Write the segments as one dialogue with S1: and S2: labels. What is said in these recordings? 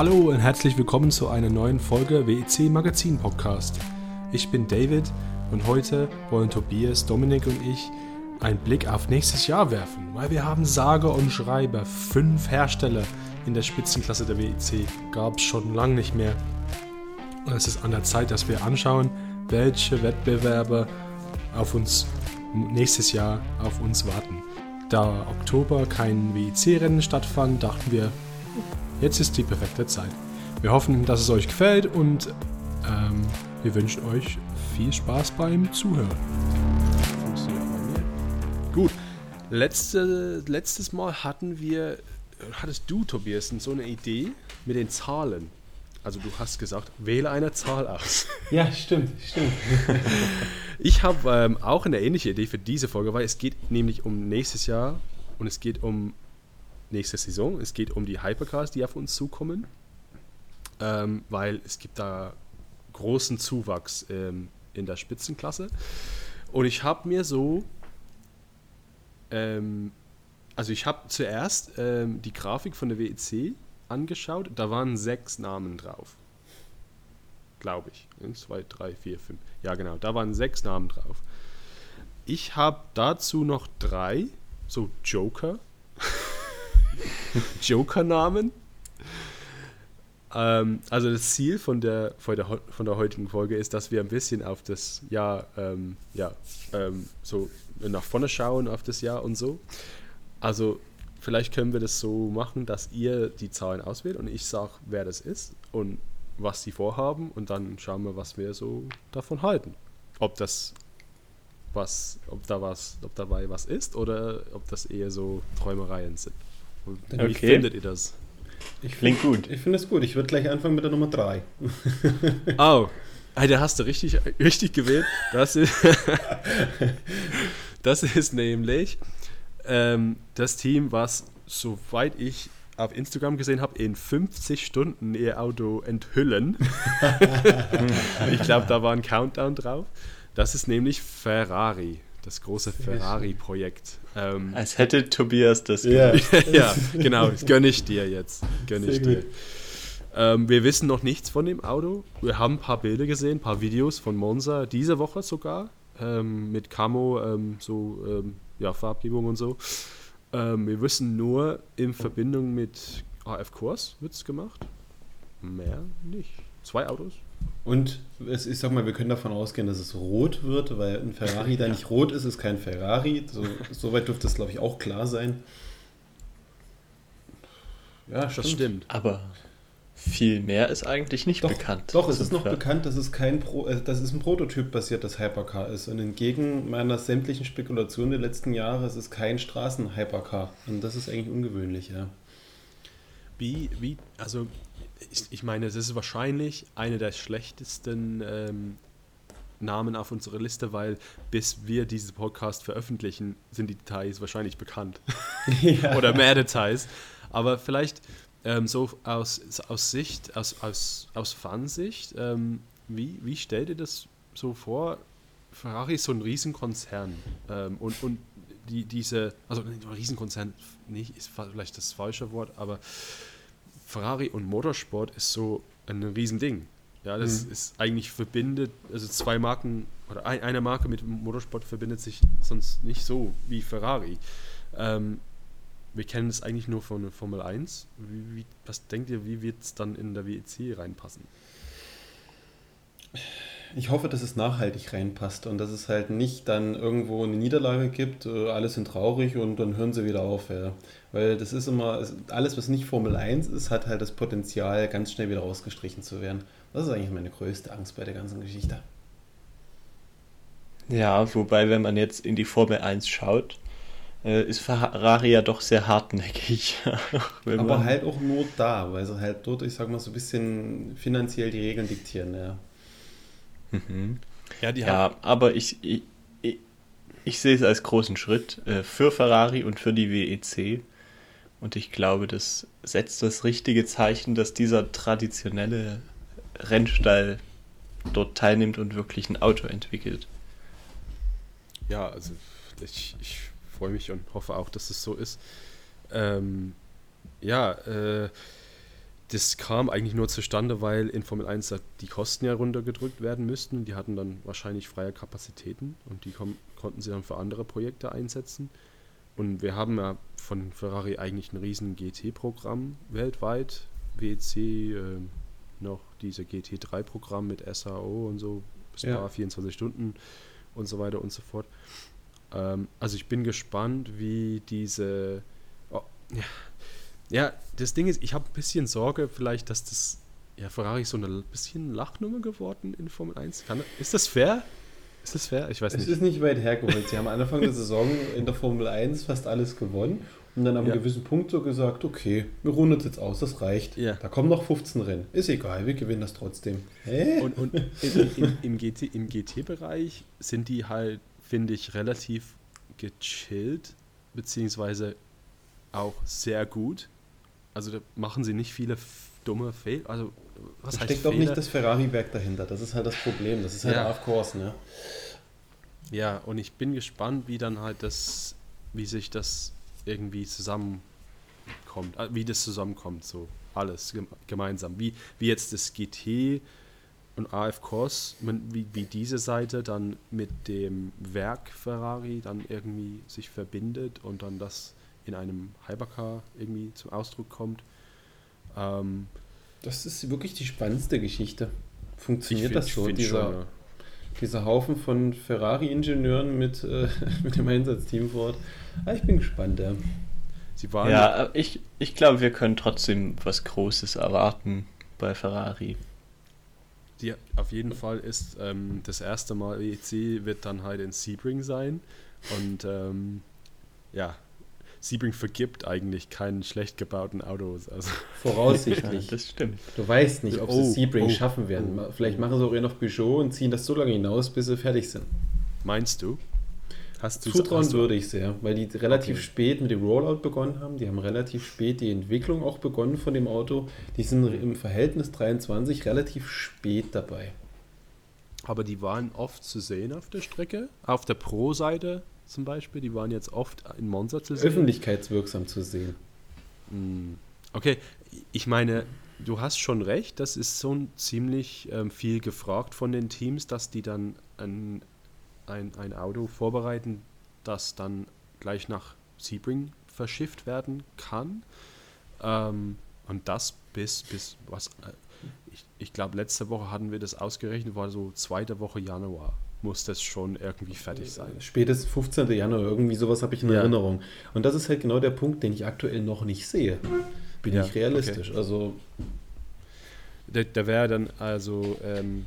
S1: Hallo und herzlich willkommen zu einer neuen Folge WEC Magazin Podcast. Ich bin David und heute wollen Tobias, Dominik und ich einen Blick auf nächstes Jahr werfen, weil wir haben sage und schreibe fünf Hersteller in der Spitzenklasse der WEC. Gab es schon lange nicht mehr. Und es ist an der Zeit, dass wir anschauen, welche Wettbewerbe auf uns nächstes Jahr auf uns warten. Da Oktober kein WEC-Rennen stattfand, dachten wir, jetzt ist die perfekte Zeit. Wir hoffen, dass es euch gefällt und ähm, wir wünschen euch viel Spaß beim Zuhören. Gut, Letzte, letztes Mal hatten wir, hattest du, Tobias, so eine Idee mit den Zahlen. Also du hast gesagt, wähle eine Zahl aus.
S2: Ja, stimmt, stimmt.
S1: Ich habe ähm, auch eine ähnliche Idee für diese Folge, weil es geht nämlich um nächstes Jahr und es geht um nächste Saison. Es geht um die Hypercars, die auf uns zukommen, ähm, weil es gibt da großen Zuwachs ähm, in der Spitzenklasse. Und ich habe mir so, ähm, also ich habe zuerst ähm, die Grafik von der WEC angeschaut. Da waren sechs Namen drauf. Glaube ich. Eins, zwei, drei, vier, fünf. Ja, genau. Da waren sechs Namen drauf. Ich habe dazu noch drei, so Joker. Joker-Namen. Ähm, also das Ziel von der, von, der, von der heutigen Folge ist, dass wir ein bisschen auf das Jahr, ähm, ja, ähm, so nach vorne schauen auf das Jahr und so. Also vielleicht können wir das so machen, dass ihr die Zahlen auswählt und ich sage, wer das ist und was sie vorhaben und dann schauen wir, was wir so davon halten. Ob das was, ob da was, ob dabei was ist oder ob das eher so Träumereien sind.
S2: Okay. Wie findet ihr das? Ich Klingt gut. Ich finde es gut. Ich würde gleich anfangen mit der Nummer 3.
S1: oh, da hast du richtig, richtig gewählt. Das ist, das ist nämlich ähm, das Team, was, soweit ich auf Instagram gesehen habe, in 50 Stunden ihr Auto enthüllen. ich glaube, da war ein Countdown drauf. Das ist nämlich Ferrari, das große Ferrari-Projekt.
S2: Ähm, Als hätte Tobias das
S1: gemacht. ja, genau, das gönne ich dir jetzt. Gönne ich dir. Ähm, wir wissen noch nichts von dem Auto. Wir haben ein paar Bilder gesehen, ein paar Videos von Monza, diese Woche sogar, ähm, mit Camo, ähm, so ähm, ja, Farbgebung und so. Ähm, wir wissen nur, in Verbindung mit AF Kurs wird es gemacht. Mehr nicht. Zwei Autos,
S2: und es, ich sag mal, wir können davon ausgehen, dass es rot wird, weil ein Ferrari, der nicht rot ist, ist kein Ferrari. So, soweit dürfte es, glaube ich, auch klar sein.
S1: Ja, stimmt. das stimmt.
S2: Aber viel mehr ist eigentlich nicht doch, bekannt. Doch, es ist noch Fer bekannt, dass es kein Pro, äh, dass es ein Prototyp-basiertes Hypercar ist. Und entgegen meiner sämtlichen Spekulationen der letzten Jahre ist es kein Straßen-Hypercar. Und das ist eigentlich ungewöhnlich, ja.
S1: Wie, wie, also ich, ich meine, es ist wahrscheinlich eine der schlechtesten ähm, Namen auf unserer Liste, weil bis wir diesen Podcast veröffentlichen, sind die Details wahrscheinlich bekannt. Ja. Oder mehr Details. Aber vielleicht ähm, so aus, aus Sicht, aus, aus, aus Fansicht, ähm, wie, wie stellt ihr das so vor? Ferrari ist so ein Riesenkonzern ähm, und, und die, diese, also Riesenkonzern nicht, ist vielleicht das falsche Wort, aber Ferrari und Motorsport ist so ein Riesending. Ja, das mhm. ist eigentlich verbindet, also zwei Marken oder ein, eine Marke mit Motorsport verbindet sich sonst nicht so wie Ferrari. Ähm, wir kennen es eigentlich nur von Formel 1. Wie, wie, was denkt ihr, wie wird es dann in der WEC reinpassen?
S2: Ich hoffe, dass es nachhaltig reinpasst und dass es halt nicht dann irgendwo eine Niederlage gibt, äh, alle sind traurig und dann hören sie wieder auf. Ja. Weil das ist immer, alles was nicht Formel 1 ist, hat halt das Potenzial, ganz schnell wieder rausgestrichen zu werden. Das ist eigentlich meine größte Angst bei der ganzen Geschichte. Ja, wobei, wenn man jetzt in die Formel 1 schaut, äh, ist Ferrari ja doch sehr hartnäckig. Aber halt auch nur da, weil sie halt dort, ich sag mal, so ein bisschen finanziell die Regeln diktieren, ja. Mhm. Ja, ja aber ich, ich, ich, ich, sehe es als großen Schritt äh, für Ferrari und für die WEC. Und ich glaube, das setzt das richtige Zeichen, dass dieser traditionelle Rennstall dort teilnimmt und wirklich ein Auto entwickelt.
S1: Ja, also ich, ich freue mich und hoffe auch, dass es so ist. Ähm, ja, äh, das kam eigentlich nur zustande, weil in Formel 1 die Kosten ja runtergedrückt werden müssten. Die hatten dann wahrscheinlich freie Kapazitäten und die konnten sie dann für andere Projekte einsetzen. Und wir haben ja von Ferrari eigentlich ein riesen GT-Programm weltweit. WEC, äh, noch diese GT3-Programm mit SAO und so, Spa ja. 24 Stunden und so weiter und so fort. Ähm, also ich bin gespannt, wie diese... Oh, ja, ja, das Ding ist, ich habe ein bisschen Sorge vielleicht, dass das ja, Ferrari so ein bisschen Lachnummer geworden in Formel 1. Kann, ist das fair? Ist das fair? Ich weiß
S2: nicht. Es ist nicht weit hergeholt. Sie haben am Anfang der Saison in der Formel 1 fast alles gewonnen und dann am ja. gewissen Punkt so gesagt, okay, wir runden es jetzt aus, das reicht. Ja. Da kommen noch 15 Rennen. Ist egal, wir gewinnen das trotzdem.
S1: Hä? Und, und in, in, im, GT, im GT-Bereich sind die halt, finde ich, relativ gechillt, beziehungsweise auch sehr gut. Also da machen sie nicht viele dumme Fehler. Also,
S2: was da steckt auch nicht das Ferrari-Werk dahinter. Das ist halt das Problem. Das ist halt ja. Off-Course, ne?
S1: Ja, und ich bin gespannt, wie dann halt das, wie sich das irgendwie zusammenkommt, äh, wie das zusammenkommt, so alles gemeinsam. Wie, wie jetzt das GT und AF Corse, wie, wie diese Seite dann mit dem Werk Ferrari dann irgendwie sich verbindet und dann das in einem Hypercar irgendwie zum Ausdruck kommt. Ähm,
S2: das ist wirklich die spannendste Geschichte. Funktioniert find, das so, dieser, schon, ja. dieser Haufen von Ferrari-Ingenieuren mit, äh, mit dem Einsatzteam vor Ort? Ah, ich bin gespannt, ja.
S3: Sie waren ja, ich, ich glaube, wir können trotzdem was Großes erwarten bei Ferrari.
S1: Die, auf jeden Fall ist ähm, das erste Mal WEC wird dann halt in Sebring sein. Und ähm, ja, Sebring vergibt eigentlich keinen schlecht gebauten Autos. Also.
S2: Voraussichtlich.
S3: Ja, das stimmt.
S2: Du weißt nicht, ob oh, sie Sebring oh, schaffen werden. Oh, Vielleicht machen sie auch eher noch Peugeot und ziehen das so lange hinaus, bis sie fertig sind.
S1: Meinst du?
S2: Hast du Zutrauen würde ich sehr, weil die relativ okay. spät mit dem Rollout begonnen haben. Die haben relativ spät die Entwicklung auch begonnen von dem Auto. Die sind im Verhältnis 23 relativ spät dabei.
S1: Aber die waren oft zu sehen auf der Strecke. Auf der Pro-Seite zum Beispiel, die waren jetzt oft in Monza zu
S2: sehen. Öffentlichkeitswirksam zu sehen.
S1: Hm. Okay, ich meine, du hast schon recht, das ist so ziemlich ähm, viel gefragt von den Teams, dass die dann ein, ein, ein Auto vorbereiten, das dann gleich nach Sebring verschifft werden kann. Ähm, und das bis, bis was, äh, ich, ich glaube, letzte Woche hatten wir das ausgerechnet, war so zweite Woche Januar muss das schon irgendwie fertig sein.
S2: Spätestens 15. Januar, irgendwie sowas habe ich in ja. Erinnerung. Und das ist halt genau der Punkt, den ich aktuell noch nicht sehe. Bin ja, ich realistisch. Okay. Also.
S1: Da, da wäre dann also, ähm,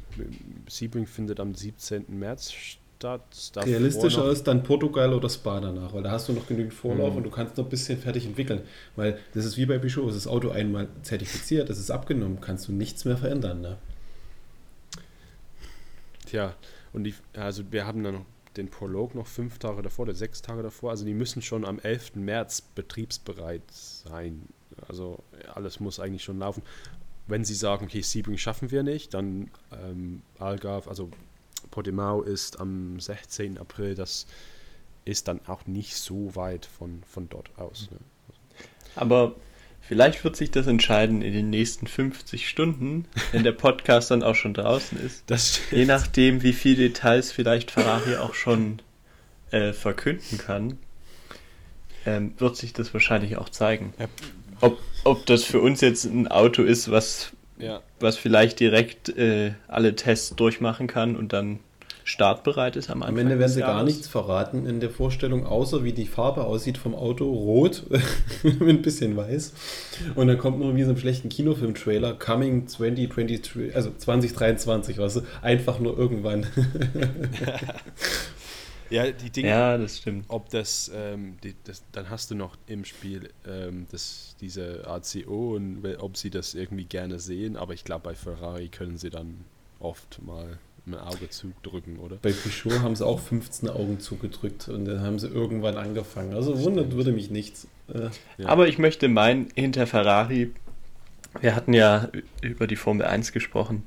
S1: Sebring findet am 17. März statt.
S2: Realistischer ist dann Portugal oder Spa danach, weil da hast du noch genügend Vorlauf mhm. und du kannst noch ein bisschen fertig entwickeln. Weil das ist wie bei Peugeot, ist das Auto einmal zertifiziert, es ist abgenommen, kannst du nichts mehr verändern. Ne?
S1: Tja, und die, also wir haben dann den Prolog noch fünf Tage davor oder sechs Tage davor. Also die müssen schon am 11. März betriebsbereit sein. Also alles muss eigentlich schon laufen. Wenn sie sagen, okay, Sebring schaffen wir nicht, dann ähm, Algarve, also Portimao ist am 16. April, das ist dann auch nicht so weit von, von dort aus. Ne?
S3: Aber Vielleicht wird sich das entscheiden in den nächsten 50 Stunden, wenn der Podcast dann auch schon draußen ist. Das stimmt. Je nachdem, wie viele Details vielleicht Ferrari auch schon äh, verkünden kann, ähm, wird sich das wahrscheinlich auch zeigen. Ob, ob das für uns jetzt ein Auto ist, was, ja. was vielleicht direkt äh, alle Tests durchmachen kann und dann startbereit ist
S2: am Anfang. Am Ende werden sie gar nichts verraten in der Vorstellung, außer wie die Farbe aussieht vom Auto. Rot mit ein bisschen weiß. Und dann kommt nur wie so einem schlechten Kinofilm-Trailer Coming 2023, also 2023, weißt du, einfach nur irgendwann.
S1: ja, die Dinge.
S3: Ja, das stimmt.
S1: Ob das, ähm, die, das dann hast du noch im Spiel ähm, das, diese ACO und ob sie das irgendwie gerne sehen, aber ich glaube, bei Ferrari können sie dann oft mal ein Auge zudrücken, oder?
S2: Bei Peugeot haben sie auch 15 Augen zugedrückt und dann haben sie irgendwann angefangen. Also wundert würde mich nichts.
S3: Äh. Ja. Aber ich möchte meinen, hinter Ferrari, wir hatten ja über die Formel 1 gesprochen,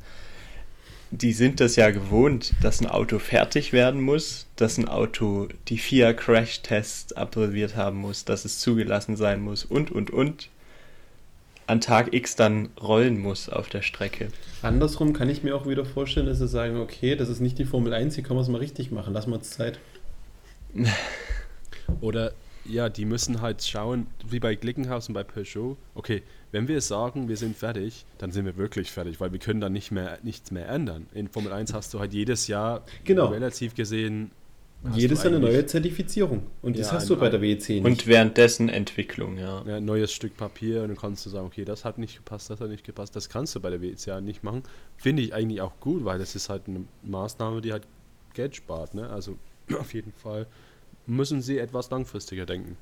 S3: die sind das ja gewohnt, dass ein Auto fertig werden muss, dass ein Auto die vier Crash-Tests absolviert haben muss, dass es zugelassen sein muss und, und, und. An Tag X dann rollen muss auf der Strecke.
S2: Andersrum kann ich mir auch wieder vorstellen, dass sie sagen, okay, das ist nicht die Formel 1, hier können wir es mal richtig machen, lassen wir uns Zeit.
S1: Oder ja, die müssen halt schauen, wie bei Glickenhaus und bei Peugeot, okay, wenn wir sagen, wir sind fertig, dann sind wir wirklich fertig, weil wir können dann nicht mehr nichts mehr ändern. In Formel 1 hast du halt jedes Jahr
S2: genau.
S1: relativ gesehen
S2: jedes Jahr eine neue Zertifizierung. Und das hast du bei der WEC
S3: nicht. Und währenddessen Entwicklung, ja.
S1: ja. Ein neues Stück Papier und dann kannst du sagen, okay, das hat nicht gepasst, das hat nicht gepasst. Das kannst du bei der WEC ja nicht machen. Finde ich eigentlich auch gut, weil das ist halt eine Maßnahme, die halt Geld spart. Ne? Also auf jeden Fall müssen sie etwas langfristiger denken.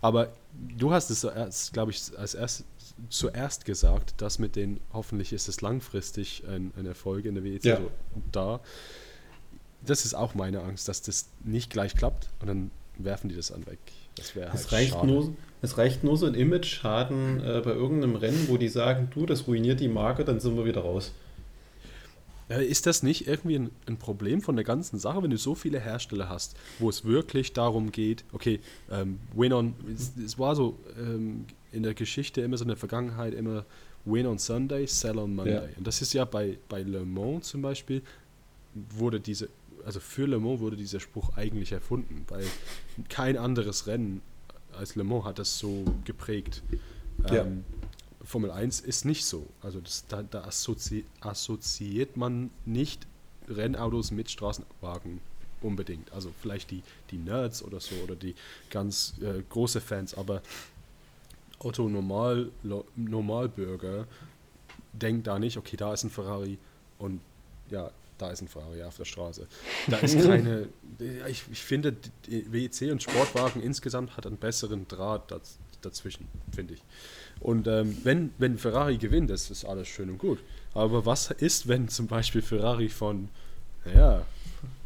S1: Aber du hast es, glaube ich, als erst, zuerst gesagt, dass mit den, hoffentlich ist es langfristig ein, ein Erfolg in der WEC ja. so da das ist auch meine Angst, dass das nicht gleich klappt und dann werfen die das an weg. Das
S2: wäre halt es reicht schade. Nur, es reicht nur so ein Image-Schaden äh, bei irgendeinem Rennen, wo die sagen, du, das ruiniert die Marke, dann sind wir wieder raus.
S1: Ist das nicht irgendwie ein, ein, Problem von der ganzen Sache, wenn du so viele Hersteller hast, wo es wirklich darum geht, okay, ähm, Win on, es, es war so ähm, in der Geschichte immer so in der Vergangenheit immer Win on Sunday, Sell on Monday. Ja. Und das ist ja bei, bei Le Mans zum Beispiel, wurde diese also für Le Mans wurde dieser Spruch eigentlich erfunden, weil kein anderes Rennen als Le Mans hat das so geprägt. Ja. Ähm, Formel 1 ist nicht so. Also das, da, da assozi assoziiert man nicht Rennautos mit Straßenwagen unbedingt. Also vielleicht die, die Nerds oder so oder die ganz äh, große Fans, aber Otto Normal, Normalbürger denkt da nicht, okay, da ist ein Ferrari und ja, da ist ein Ferrari auf der Straße. Da ist keine. ich, ich finde, WEC und Sportwagen insgesamt hat einen besseren Draht daz, dazwischen, finde ich. Und ähm, wenn, wenn Ferrari gewinnt, das ist alles schön und gut. Aber was ist, wenn zum Beispiel Ferrari von, naja,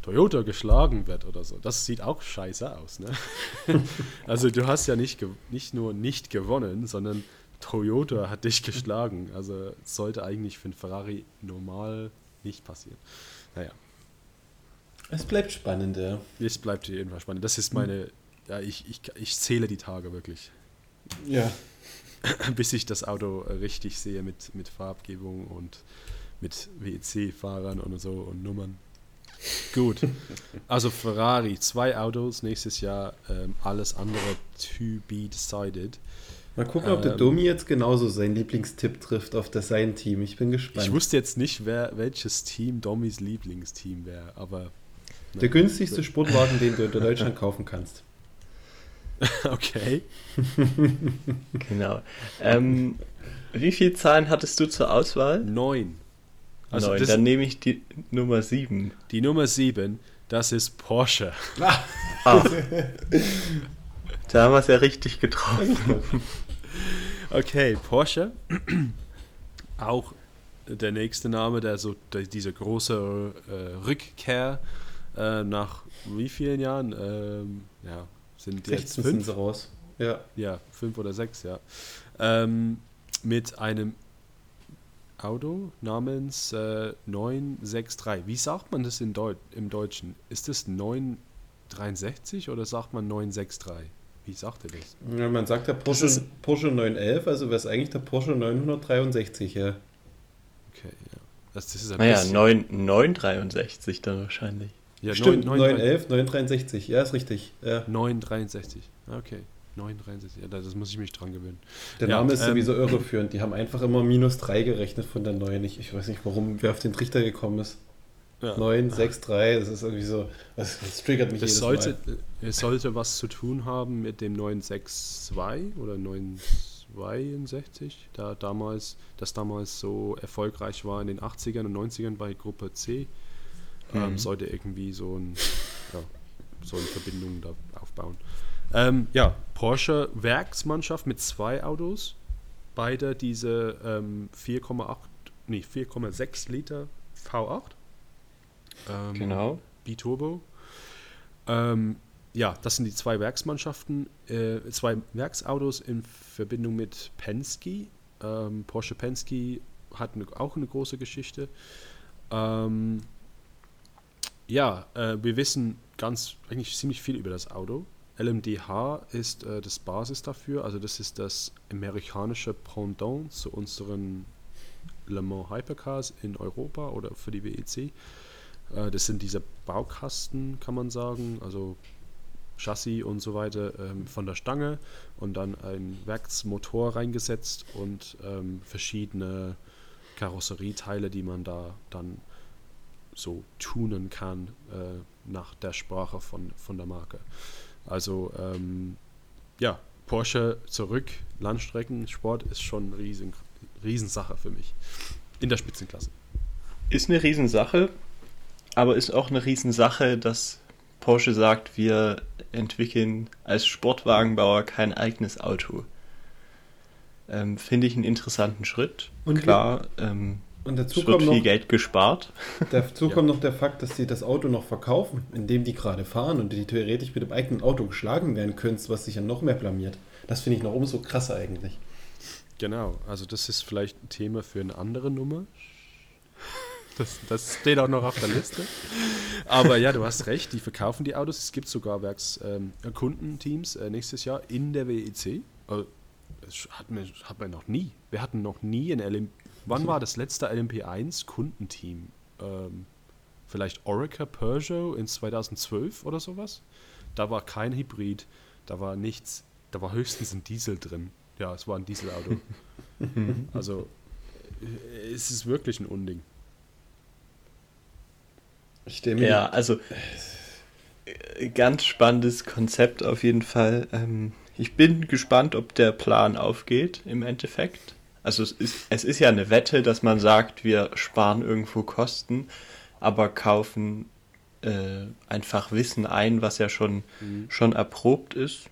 S1: Toyota geschlagen wird oder so? Das sieht auch scheiße aus, ne? also du hast ja nicht, nicht nur nicht gewonnen, sondern Toyota hat dich geschlagen. Also sollte eigentlich für einen Ferrari normal nicht passieren. Naja.
S2: Es bleibt spannend, ja.
S1: Es bleibt jedenfalls spannend. Das ist meine, ja, ich, ich, ich zähle die Tage wirklich.
S2: Ja.
S1: Bis ich das Auto richtig sehe mit, mit Farbgebung und mit WEC-Fahrern und so und Nummern. Gut. Also Ferrari, zwei Autos nächstes Jahr, ähm, alles andere to be decided.
S2: Mal gucken, ob der ähm, Domi jetzt genauso seinen Lieblingstipp trifft auf das sein Team. Ich bin gespannt.
S1: Ich wusste jetzt nicht, wer, welches Team Domis Lieblingsteam wäre, aber.
S2: Ne. Der günstigste Sportwagen, den du in Deutschland kaufen kannst.
S1: okay.
S3: genau. Ähm, wie viele Zahlen hattest du zur Auswahl?
S1: Neun.
S3: Also Neun, dann nehme ich die Nummer sieben.
S1: Die Nummer sieben, das ist Porsche.
S3: Ah. Da haben wir es ja richtig getroffen.
S1: Okay, Porsche. Auch der nächste Name, der so der, diese große äh, Rückkehr äh, nach wie vielen Jahren? Ähm, ja, sind jetzt fünf? Sind
S2: sie raus.
S1: Ja. ja, fünf oder sechs, ja. Ähm, mit einem Auto namens äh, 963. Wie sagt man das in Deu im Deutschen? Ist das 963 oder sagt man 963? Wie sagt er das?
S2: Ja, man sagt ja Porsche, Porsche 911, also wäre es eigentlich der Porsche 963, ja.
S1: Okay, ja. Das, das ist
S3: ein naja, 9, 963 dann wahrscheinlich.
S2: Ja, Stimmt, 9, 911, 963, ja, ist richtig. Ja.
S1: 963, okay. 963, ja, das muss ich mich dran gewöhnen.
S2: Der Name ja, ist ähm, sowieso irreführend. Die haben einfach immer minus 3 gerechnet von der neuen. Ich, ich weiß nicht, warum wer auf den Trichter gekommen ist. Ja. 9, 6, 3, das ist irgendwie so, das, das triggert mich
S1: es sollte, Mal. Es sollte was zu tun haben mit dem 962 oder 962, da damals, das damals so erfolgreich war in den 80ern und 90ern bei Gruppe C. Ähm, mhm. Ähm, sollte irgendwie so, ein, ja, so eine Verbindung da aufbauen. Ähm, ja, Porsche Werksmannschaft mit zwei Autos, beide diese ähm, 4,8, nee, 4,6 Liter V8
S3: ähm, genau.
S1: Biturbo. Ähm, ja, das sind die zwei Werksmannschaften, äh, zwei Werksautos in Verbindung mit Penske. Ähm, Porsche Penske hat eine, auch eine große Geschichte. Ähm, ja, äh, wir wissen ganz, eigentlich ziemlich viel über das Auto. LMDH ist äh, das Basis dafür, also das ist das amerikanische Pendant zu unseren Le Mans Hypercars in Europa oder für die WEC. Äh, das sind diese Baukasten, kann man sagen, also Chassis und so weiter ähm, von der Stange und dann ein Werksmotor reingesetzt und ähm, verschiedene Karosserieteile, die man da dann so tunen kann äh, nach der Sprache von, von der Marke. Also ähm, ja, Porsche zurück, Landstreckensport ist schon eine riesen, Riesensache für mich. In der Spitzenklasse.
S3: Ist eine Riesensache, aber ist auch eine Riesensache, dass Porsche sagt, wir entwickeln als Sportwagenbauer kein eigenes Auto. Ähm, Finde ich einen interessanten Schritt. Und Klar, ähm, und dazu wird viel noch, Geld gespart.
S2: Dazu ja. kommt noch der Fakt, dass sie das Auto noch verkaufen, indem die gerade fahren und die theoretisch mit dem eigenen Auto geschlagen werden können, was sich ja noch mehr blamiert. Das finde ich noch umso krasser eigentlich.
S1: Genau, also das ist vielleicht ein Thema für eine andere Nummer. Das, das steht auch noch auf der Liste. Aber ja, du hast recht, die verkaufen die Autos. Es gibt sogar Werkskundenteams ähm, äh, nächstes Jahr in der WEC. Also, das hat man, hat man noch nie. Wir hatten noch nie ein LMP. Wann war das letzte LMP1 Kundenteam? Ähm, vielleicht Orica Peugeot in 2012 oder sowas? Da war kein Hybrid, da war nichts, da war höchstens ein Diesel drin. Ja, es war ein Dieselauto. also äh, es ist wirklich ein Unding.
S3: Ja, also äh, ganz spannendes Konzept auf jeden Fall. Ähm, ich bin gespannt, ob der Plan aufgeht im Endeffekt. Also es ist, es ist ja eine Wette, dass man sagt, wir sparen irgendwo Kosten, aber kaufen äh, einfach Wissen ein, was ja schon, mhm. schon erprobt ist.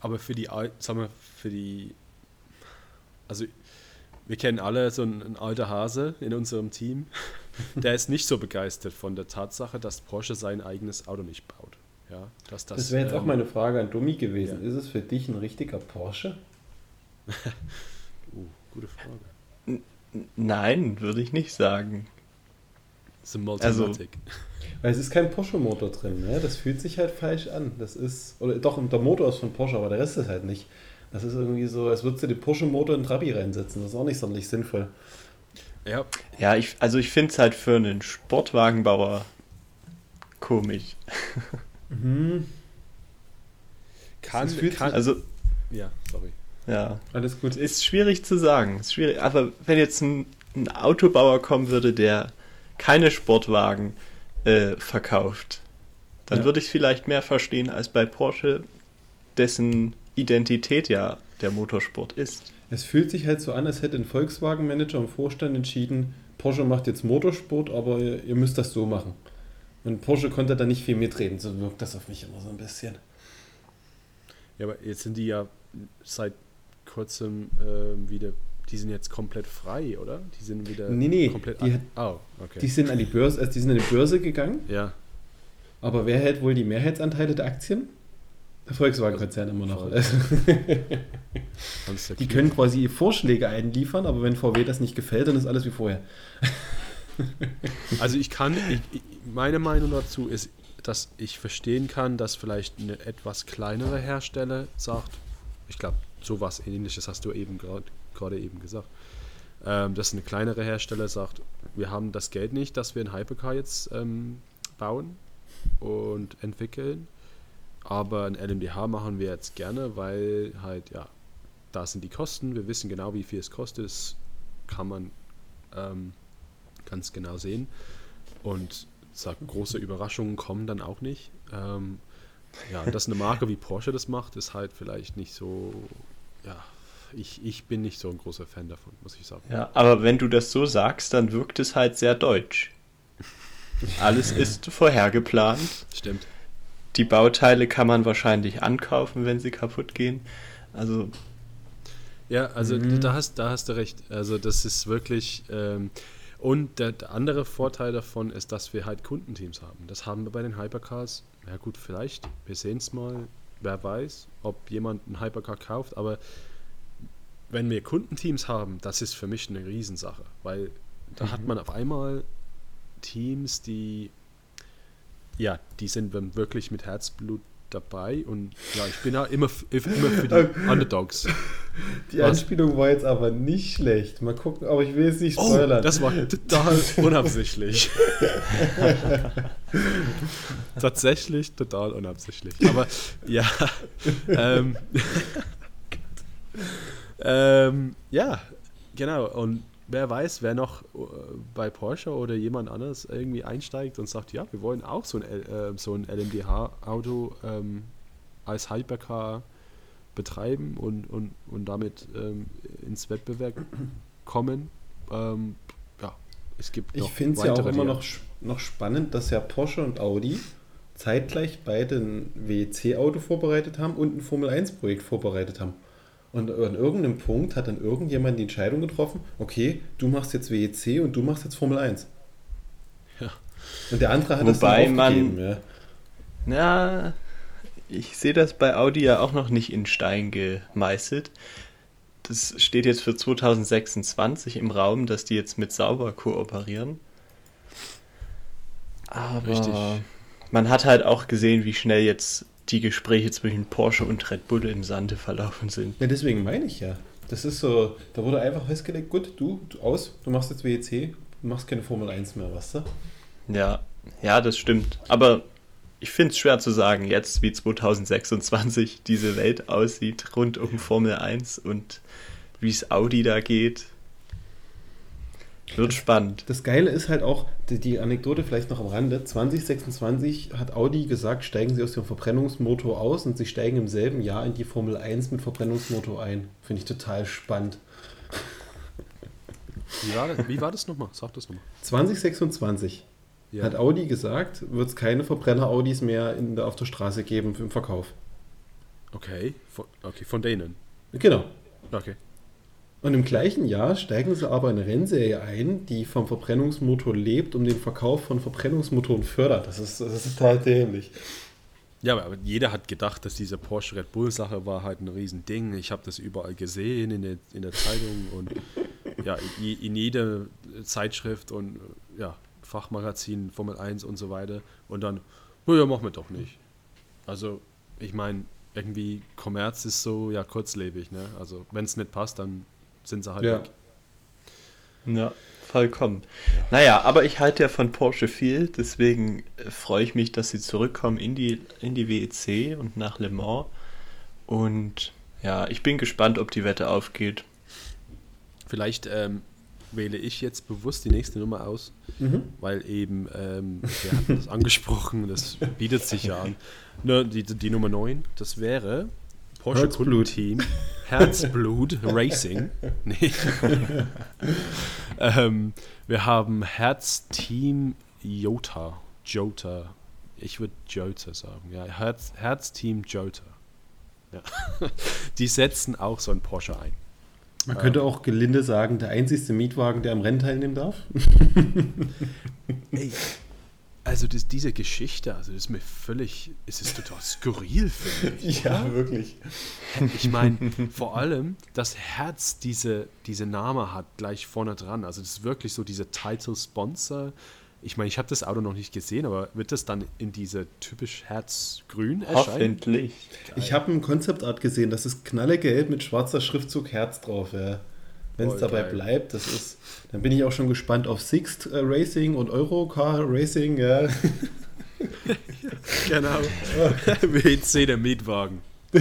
S1: Aber für die, sagen wir, für die, also wir kennen alle so einen, einen alter Hase in unserem Team, der ist nicht so begeistert von der Tatsache, dass Porsche sein eigenes Auto nicht baut. Ja,
S2: dass das, das wäre jetzt ähm, auch meine Frage an Dummi gewesen. Ja. Ist es für dich ein richtiger Porsche?
S3: uh, gute Frage. N nein, würde ich nicht sagen.
S2: Das ist ein Multimatic. Also, weil es ist kein Porsche-Motor drin, ne? Das fühlt sich halt falsch an. Das ist, oder doch, der Motor ist von Porsche, aber der Rest ist halt nicht. Das ist irgendwie so, als würdest du den Porsche-Motor in Trabi reinsetzen. Das ist auch nicht sonderlich sinnvoll.
S3: Ja. Ja, ich, also ich finde es halt für einen Sportwagenbauer komisch. Mhm.
S1: Kann, kann, also. Ja, sorry.
S3: Ja, alles gut. Ist schwierig zu sagen. Ist schwierig. Aber wenn jetzt ein, ein Autobauer kommen würde, der keine Sportwagen äh, verkauft, dann ja. würde ich vielleicht mehr verstehen als bei Porsche, dessen Identität ja der Motorsport ist.
S2: Es fühlt sich halt so an, als hätte ein Volkswagen-Manager im Vorstand entschieden, Porsche macht jetzt Motorsport, aber ihr, ihr müsst das so machen. Und Porsche konnte da nicht viel mitreden, so wirkt das auf mich immer so ein bisschen.
S1: Ja, aber jetzt sind die ja seit kurzem äh, wieder, die sind jetzt komplett frei, oder? Die sind wieder
S2: nee, nee, komplett die, oh, okay. die sind an die Börse, also die sind an die Börse gegangen.
S1: Ja.
S2: Aber wer hält wohl die Mehrheitsanteile der Aktien? Der Volkswagen-Konzern immer noch. die können quasi Vorschläge einliefern, aber wenn VW das nicht gefällt, dann ist alles wie vorher.
S1: also ich kann, ich, meine Meinung dazu ist, dass ich verstehen kann, dass vielleicht eine etwas kleinere Hersteller sagt, ich glaube, sowas ähnliches hast du eben gerade eben gesagt, ähm, dass eine kleinere Hersteller sagt, wir haben das Geld nicht, dass wir ein Hypercar jetzt ähm, bauen und entwickeln, aber ein LMDH machen wir jetzt gerne, weil halt, ja, da sind die Kosten, wir wissen genau, wie viel es kostet, das kann man ähm, ganz genau sehen. Und sag, große Überraschungen kommen dann auch nicht. Ähm, ja, dass eine Marke wie Porsche das macht, ist halt vielleicht nicht so, ja, ich, ich bin nicht so ein großer Fan davon, muss ich sagen.
S3: Ja, aber wenn du das so sagst, dann wirkt es halt sehr deutsch. Alles ist vorhergeplant.
S1: Stimmt.
S3: Die Bauteile kann man wahrscheinlich ankaufen, wenn sie kaputt gehen. Also.
S1: Ja, also mhm. da, hast, da hast du recht. Also das ist wirklich. Ähm, und der, der, andere Vorteil davon ist, dass wir halt Kundenteams haben. Das haben wir bei den Hypercars. Ja gut, vielleicht. Wir sehen es mal. Wer weiß, ob jemand einen Hypercar kauft. Aber wenn wir Kundenteams haben, das ist für mich eine Riesensache. Weil da mhm. hat man auf einmal Teams, die ja, die sind wirklich mit Herzblut dabei und ja, ich bin ja immer, immer für die Underdogs.
S2: Die Was? Anspielung war jetzt aber nicht schlecht. Mal gucken, aber ich will es nicht oh, spoilern.
S1: Oh, das war total unabsichtlich. Tatsächlich total unabsichtlich. Aber ja. Ähm, ähm, ja, genau. Und wer weiß, wer noch äh, bei Porsche oder jemand anderes irgendwie einsteigt und sagt, ja, wir wollen auch so ein, äh, so ein LMDH-Auto ähm, als Hypercar betreiben und, und, und damit ähm, ins Wettbewerb kommen. Ähm, ja, es gibt
S2: Ich finde es ja auch immer noch, noch spannend, dass ja Porsche und Audi zeitgleich beide ein WEC-Auto vorbereitet haben und ein Formel-1-Projekt vorbereitet haben. Und an irgendeinem Punkt hat dann irgendjemand die Entscheidung getroffen, okay, du machst jetzt WEC und du machst jetzt Formel 1. Ja. Und der andere hat Wobei das dann
S3: man, ja. Na, ich sehe das bei Audi ja auch noch nicht in Stein gemeißelt. Das steht jetzt für 2026 im Raum, dass die jetzt mit Sauber kooperieren. Aber Richtig. man hat halt auch gesehen, wie schnell jetzt die Gespräche zwischen Porsche und Red Bull im Sande verlaufen sind.
S2: Ja, deswegen meine ich ja. Das ist so, da wurde einfach festgelegt, gut, du, du aus, du machst jetzt WEC, du machst keine Formel 1 mehr, weißt du?
S3: Ja, ja, das stimmt. Aber ich finde es schwer zu sagen, jetzt wie 2026 diese Welt aussieht rund um Formel 1 und wie es Audi da geht. Wird spannend.
S2: Das Geile ist halt auch, die, die, Anekdote vielleicht noch am Rande, 2026 hat Audi gesagt, steigen sie aus dem Verbrennungsmotor aus und sie steigen im selben Jahr in die Formel 1 mit Verbrennungsmotor ein. Finde ich total spannend.
S1: Wie war das, wie war das nochmal? Sag das
S2: nochmal. 2026 ja. hat Audi gesagt, wird es keine Verbrenner-Audis mehr in der, auf der Straße geben im Verkauf.
S1: Okay, von, okay, von denen.
S2: Genau.
S1: Okay.
S2: Und im gleichen Jahr steigen sie aber in eine Rennserie ein, die vom Verbrennungsmotor lebt und den Verkauf von Verbrennungsmotoren fördert. Das ist, das ist total dämlich.
S1: Ja, aber jeder hat gedacht, dass diese Porsche Red Bull Sache war halt ein Riesending. Ich habe das überall gesehen in der, in der Zeitung und ja, in, in jeder Zeitschrift und ja, Fachmagazin, Formel 1 und so weiter. Und dann, naja, machen wir doch nicht. Also, ich meine, irgendwie Kommerz ist so ja kurzlebig, ne? Also, wenn es nicht passt, dann sind sie halt
S3: ja. weg. Ja, vollkommen. Ja. Naja, aber ich halte ja von Porsche viel, deswegen äh, freue ich mich, dass sie zurückkommen in die, in die WEC und nach Le Mans. Und ja, ich bin gespannt, ob die Wette aufgeht.
S1: Vielleicht ähm, wähle ich jetzt bewusst die nächste Nummer aus, mhm. weil eben, ähm, wir hatten das angesprochen, das bietet sich ja an. Ne, die, die Nummer 9, das wäre Porsche Herzblut. Team Herzblut Racing. Nee. ähm, wir haben Herz Team Jota. Jota. Ich würde Jota sagen. Ja, Herz, Herz Team Jota. Ja. Die setzen auch so ein Porsche ein.
S2: Man könnte auch gelinde sagen, der einzigste Mietwagen, der am Rennen teilnehmen darf.
S1: Ey, also das, diese Geschichte, also das ist mir völlig, es ist total skurril, finde
S2: ich. ja, oder? wirklich.
S1: Ich meine, vor allem, dass Herz diese, diese Name hat, gleich vorne dran. Also das ist wirklich so diese Title-Sponsor. Ich meine, ich habe das Auto noch nicht gesehen, aber wird das dann in diese typisch Herzgrün erscheinen?
S2: Hoffentlich. Ich habe ein Konzeptart gesehen, das ist knallegelb mit schwarzer Schriftzug Herz drauf. Ja. Wenn es dabei bleibt, das ist, dann bin ich auch schon gespannt auf Sixt äh, Racing und Eurocar Racing. Ja.
S1: genau. WC der Mietwagen.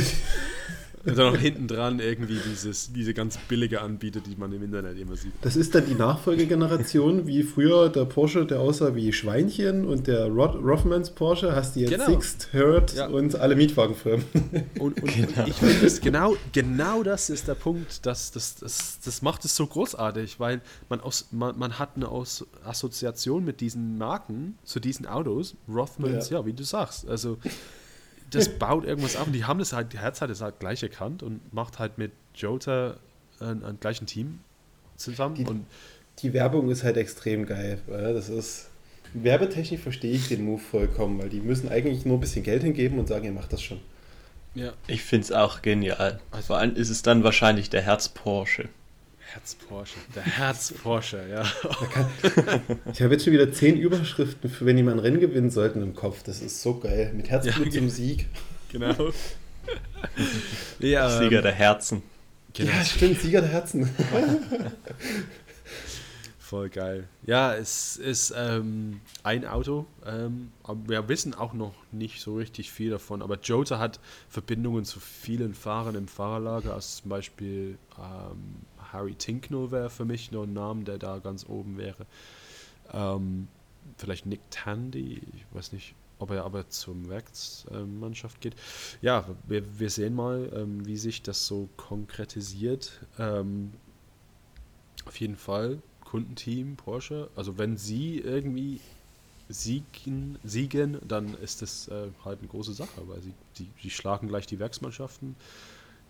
S1: Und dann noch hinten dran irgendwie dieses, diese ganz billige Anbieter, die man im Internet immer sieht.
S2: Das ist dann die Nachfolgegeneration, wie früher der Porsche, der aussah wie Schweinchen und der Rod Rothmans Porsche, hast du jetzt genau. Sixt, Hurt ja. und alle Mietwagenfirmen.
S1: Und, und, genau. und ich finde das genau, genau das ist der Punkt, das, das, das, das macht es so großartig, weil man, aus, man, man hat eine aus Assoziation mit diesen Marken zu diesen Autos, Rothmans, ja, ja wie du sagst. Also das baut irgendwas auf. Und die haben das halt, die Herz hat es halt gleich erkannt und macht halt mit Jota ein, ein gleichen Team zusammen.
S2: Die,
S1: und
S2: die Werbung ist halt extrem geil. Das ist. Werbetechnisch verstehe ich den Move vollkommen, weil die müssen eigentlich nur ein bisschen Geld hingeben und sagen, ihr macht das schon.
S3: Ja. Ich finde es auch genial. Vor allem ist es dann wahrscheinlich der Herz Porsche.
S1: Herz Porsche. Der Herz Porsche, ja.
S2: ich habe jetzt schon wieder zehn Überschriften für wenn jemand ein Rennen gewinnen sollten im Kopf. Das ist so geil. Mit Herzblut ja, zum Sieg.
S3: genau. ja, Sieger der Herzen.
S2: Genau. Ja, stimmt, Sieger der Herzen.
S1: Voll geil. Ja, es ist ähm, ein Auto, ähm, wir wissen auch noch nicht so richtig viel davon. Aber Jota hat Verbindungen zu vielen Fahrern im Fahrerlager, als zum Beispiel ähm, Harry Tinknell wäre für mich noch ein Name, der da ganz oben wäre. Ähm, vielleicht Nick Tandy, ich weiß nicht, ob er aber zum Werksmannschaft geht. Ja, wir, wir sehen mal, ähm, wie sich das so konkretisiert. Ähm, auf jeden Fall Kundenteam Porsche. Also wenn sie irgendwie siegen, siegen dann ist das äh, halt eine große Sache, weil sie die, die schlagen gleich die Werksmannschaften.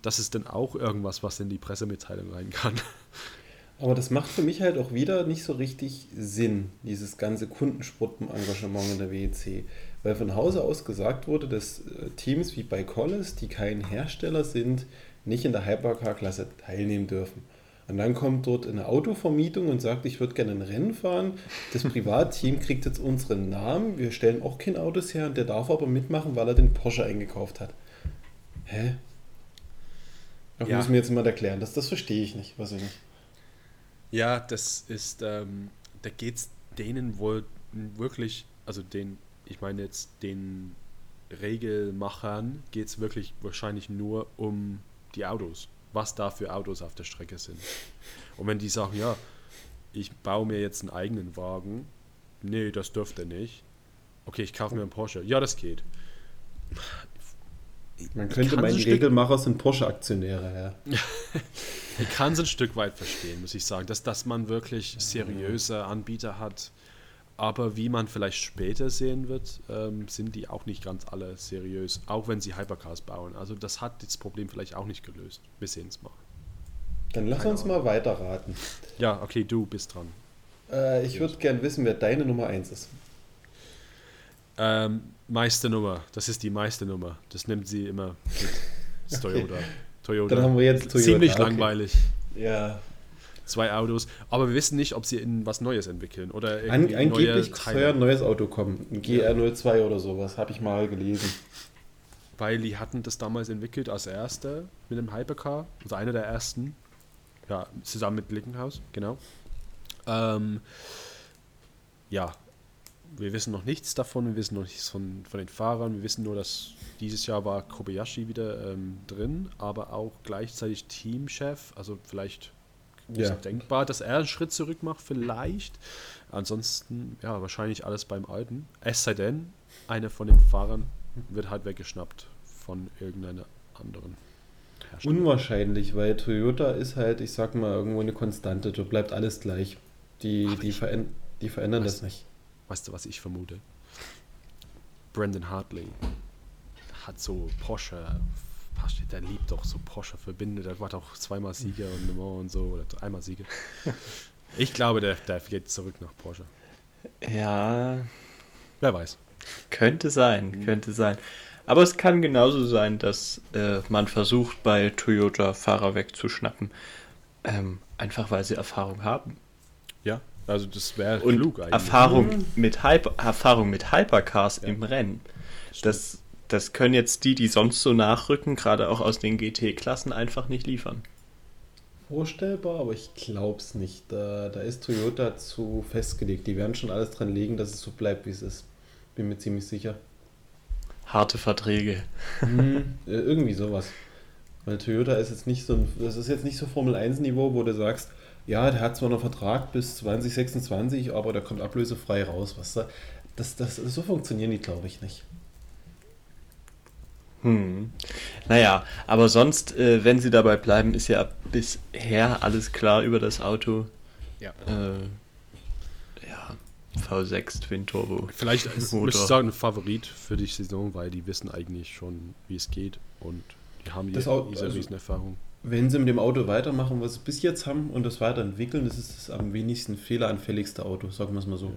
S1: Das ist dann auch irgendwas, was in die Pressemitteilung rein kann.
S2: Aber das macht für mich halt auch wieder nicht so richtig Sinn, dieses ganze Kundensportengagement in der WEC. Weil von Hause aus gesagt wurde, dass äh, Teams wie bei Collis, die kein Hersteller sind, nicht in der Hypercar-Klasse teilnehmen dürfen. Und dann kommt dort eine Autovermietung und sagt, ich würde gerne ein Rennen fahren. Das Privatteam kriegt jetzt unseren Namen. Wir stellen auch kein Autos her und der darf aber mitmachen, weil er den Porsche eingekauft hat. Hä? Das ja. muss mir jetzt mal erklären. Das, das verstehe ich nicht, was ich nicht.
S1: Ja, das ist, ähm, da geht es denen wohl wirklich, also den, ich meine jetzt den Regelmachern geht es wirklich wahrscheinlich nur um die Autos was da für Autos auf der Strecke sind. Und wenn die sagen, ja, ich baue mir jetzt einen eigenen Wagen, nee, das dürfte nicht. Okay, ich kaufe mir einen Porsche. Ja, das geht.
S2: Man könnte meinen, die Regelmacher sind Porsche-Aktionäre,
S1: ja. ich kann es ein Stück weit verstehen, muss ich sagen, dass, dass man wirklich seriöse Anbieter hat, aber wie man vielleicht später sehen wird, ähm, sind die auch nicht ganz alle seriös, auch wenn sie Hypercars bauen. Also das hat das Problem vielleicht auch nicht gelöst. Wir sehen es mal.
S2: Dann lass Keine uns Ahnung. mal weiterraten.
S1: Ja, okay, du bist dran.
S2: Äh, ich würde gerne wissen, wer deine Nummer 1 ist.
S1: Ähm, Meisternummer, das ist die Meisternummer. Das nimmt sie immer mit. Das Toyota. Toyota.
S2: Dann haben wir jetzt Toyota.
S1: Ziemlich okay. langweilig.
S2: Ja,
S1: zwei Autos. Aber wir wissen nicht, ob sie in was Neues entwickeln oder
S2: An, Angeblich soll ja ein neues Auto kommen. Ein GR02 ja. oder sowas, habe ich mal gelesen.
S1: Weil die hatten das damals entwickelt als erster mit dem Hypercar, also einer der ersten. Ja, zusammen mit Blickenhaus, genau. Ähm, ja, wir wissen noch nichts davon, wir wissen noch nichts von, von den Fahrern, wir wissen nur, dass dieses Jahr war Kobayashi wieder ähm, drin, aber auch gleichzeitig Teamchef, also vielleicht ja. ist denkbar, dass er einen Schritt zurück macht, vielleicht. Ansonsten, ja, wahrscheinlich alles beim Alten. Es sei denn, einer von den Fahrern wird halt weggeschnappt von irgendeiner anderen.
S2: Hersteller. Unwahrscheinlich, weil Toyota ist halt, ich sag mal, irgendwo eine Konstante. Da bleibt alles gleich. Die, die, veränd die verändern das nicht.
S1: Weißt du, was ich vermute? Brandon Hartley hat so Porsche der liebt doch so Porsche verbindet. Der war doch zweimal Sieger und Le Mans und so, oder einmal Sieger. Ich glaube, der, der geht zurück nach Porsche.
S3: Ja.
S1: Wer weiß.
S3: Könnte sein, könnte sein. Aber es kann genauso sein, dass äh, man versucht, bei Toyota Fahrer wegzuschnappen. Ähm, einfach weil sie Erfahrung haben.
S1: Ja, also das wäre klug
S3: eigentlich. Erfahrung mit, Hyper, Erfahrung mit Hypercars ja. im Rennen. Das das können jetzt die, die sonst so nachrücken, gerade auch aus den GT-Klassen, einfach nicht liefern.
S2: Vorstellbar, aber ich glaube es nicht. Da, da ist Toyota zu festgelegt. Die werden schon alles dran legen, dass es so bleibt, wie es ist. Bin mir ziemlich sicher.
S3: Harte Verträge.
S2: Hm, irgendwie sowas. Weil Toyota ist jetzt nicht so ein, das ist jetzt nicht so Formel 1 Niveau, wo du sagst, ja, der hat zwar noch Vertrag bis 2026, aber der kommt ablösefrei raus, was da. Das, das, so funktionieren die, glaube ich, nicht.
S3: Hm. Naja, aber sonst, äh, wenn sie dabei bleiben, ist ja bisher alles klar über das Auto.
S1: Ja.
S3: Äh, ja, V6 Twin Turbo.
S1: Vielleicht würde ich sagen, ein Favorit für die Saison, weil die wissen eigentlich schon, wie es geht und die haben
S2: Auto, diese also, Riesenerfahrung. Wenn sie mit dem Auto weitermachen, was sie bis jetzt haben und das weiterentwickeln, das ist das am wenigsten fehleranfälligste Auto, sagen wir es mal so.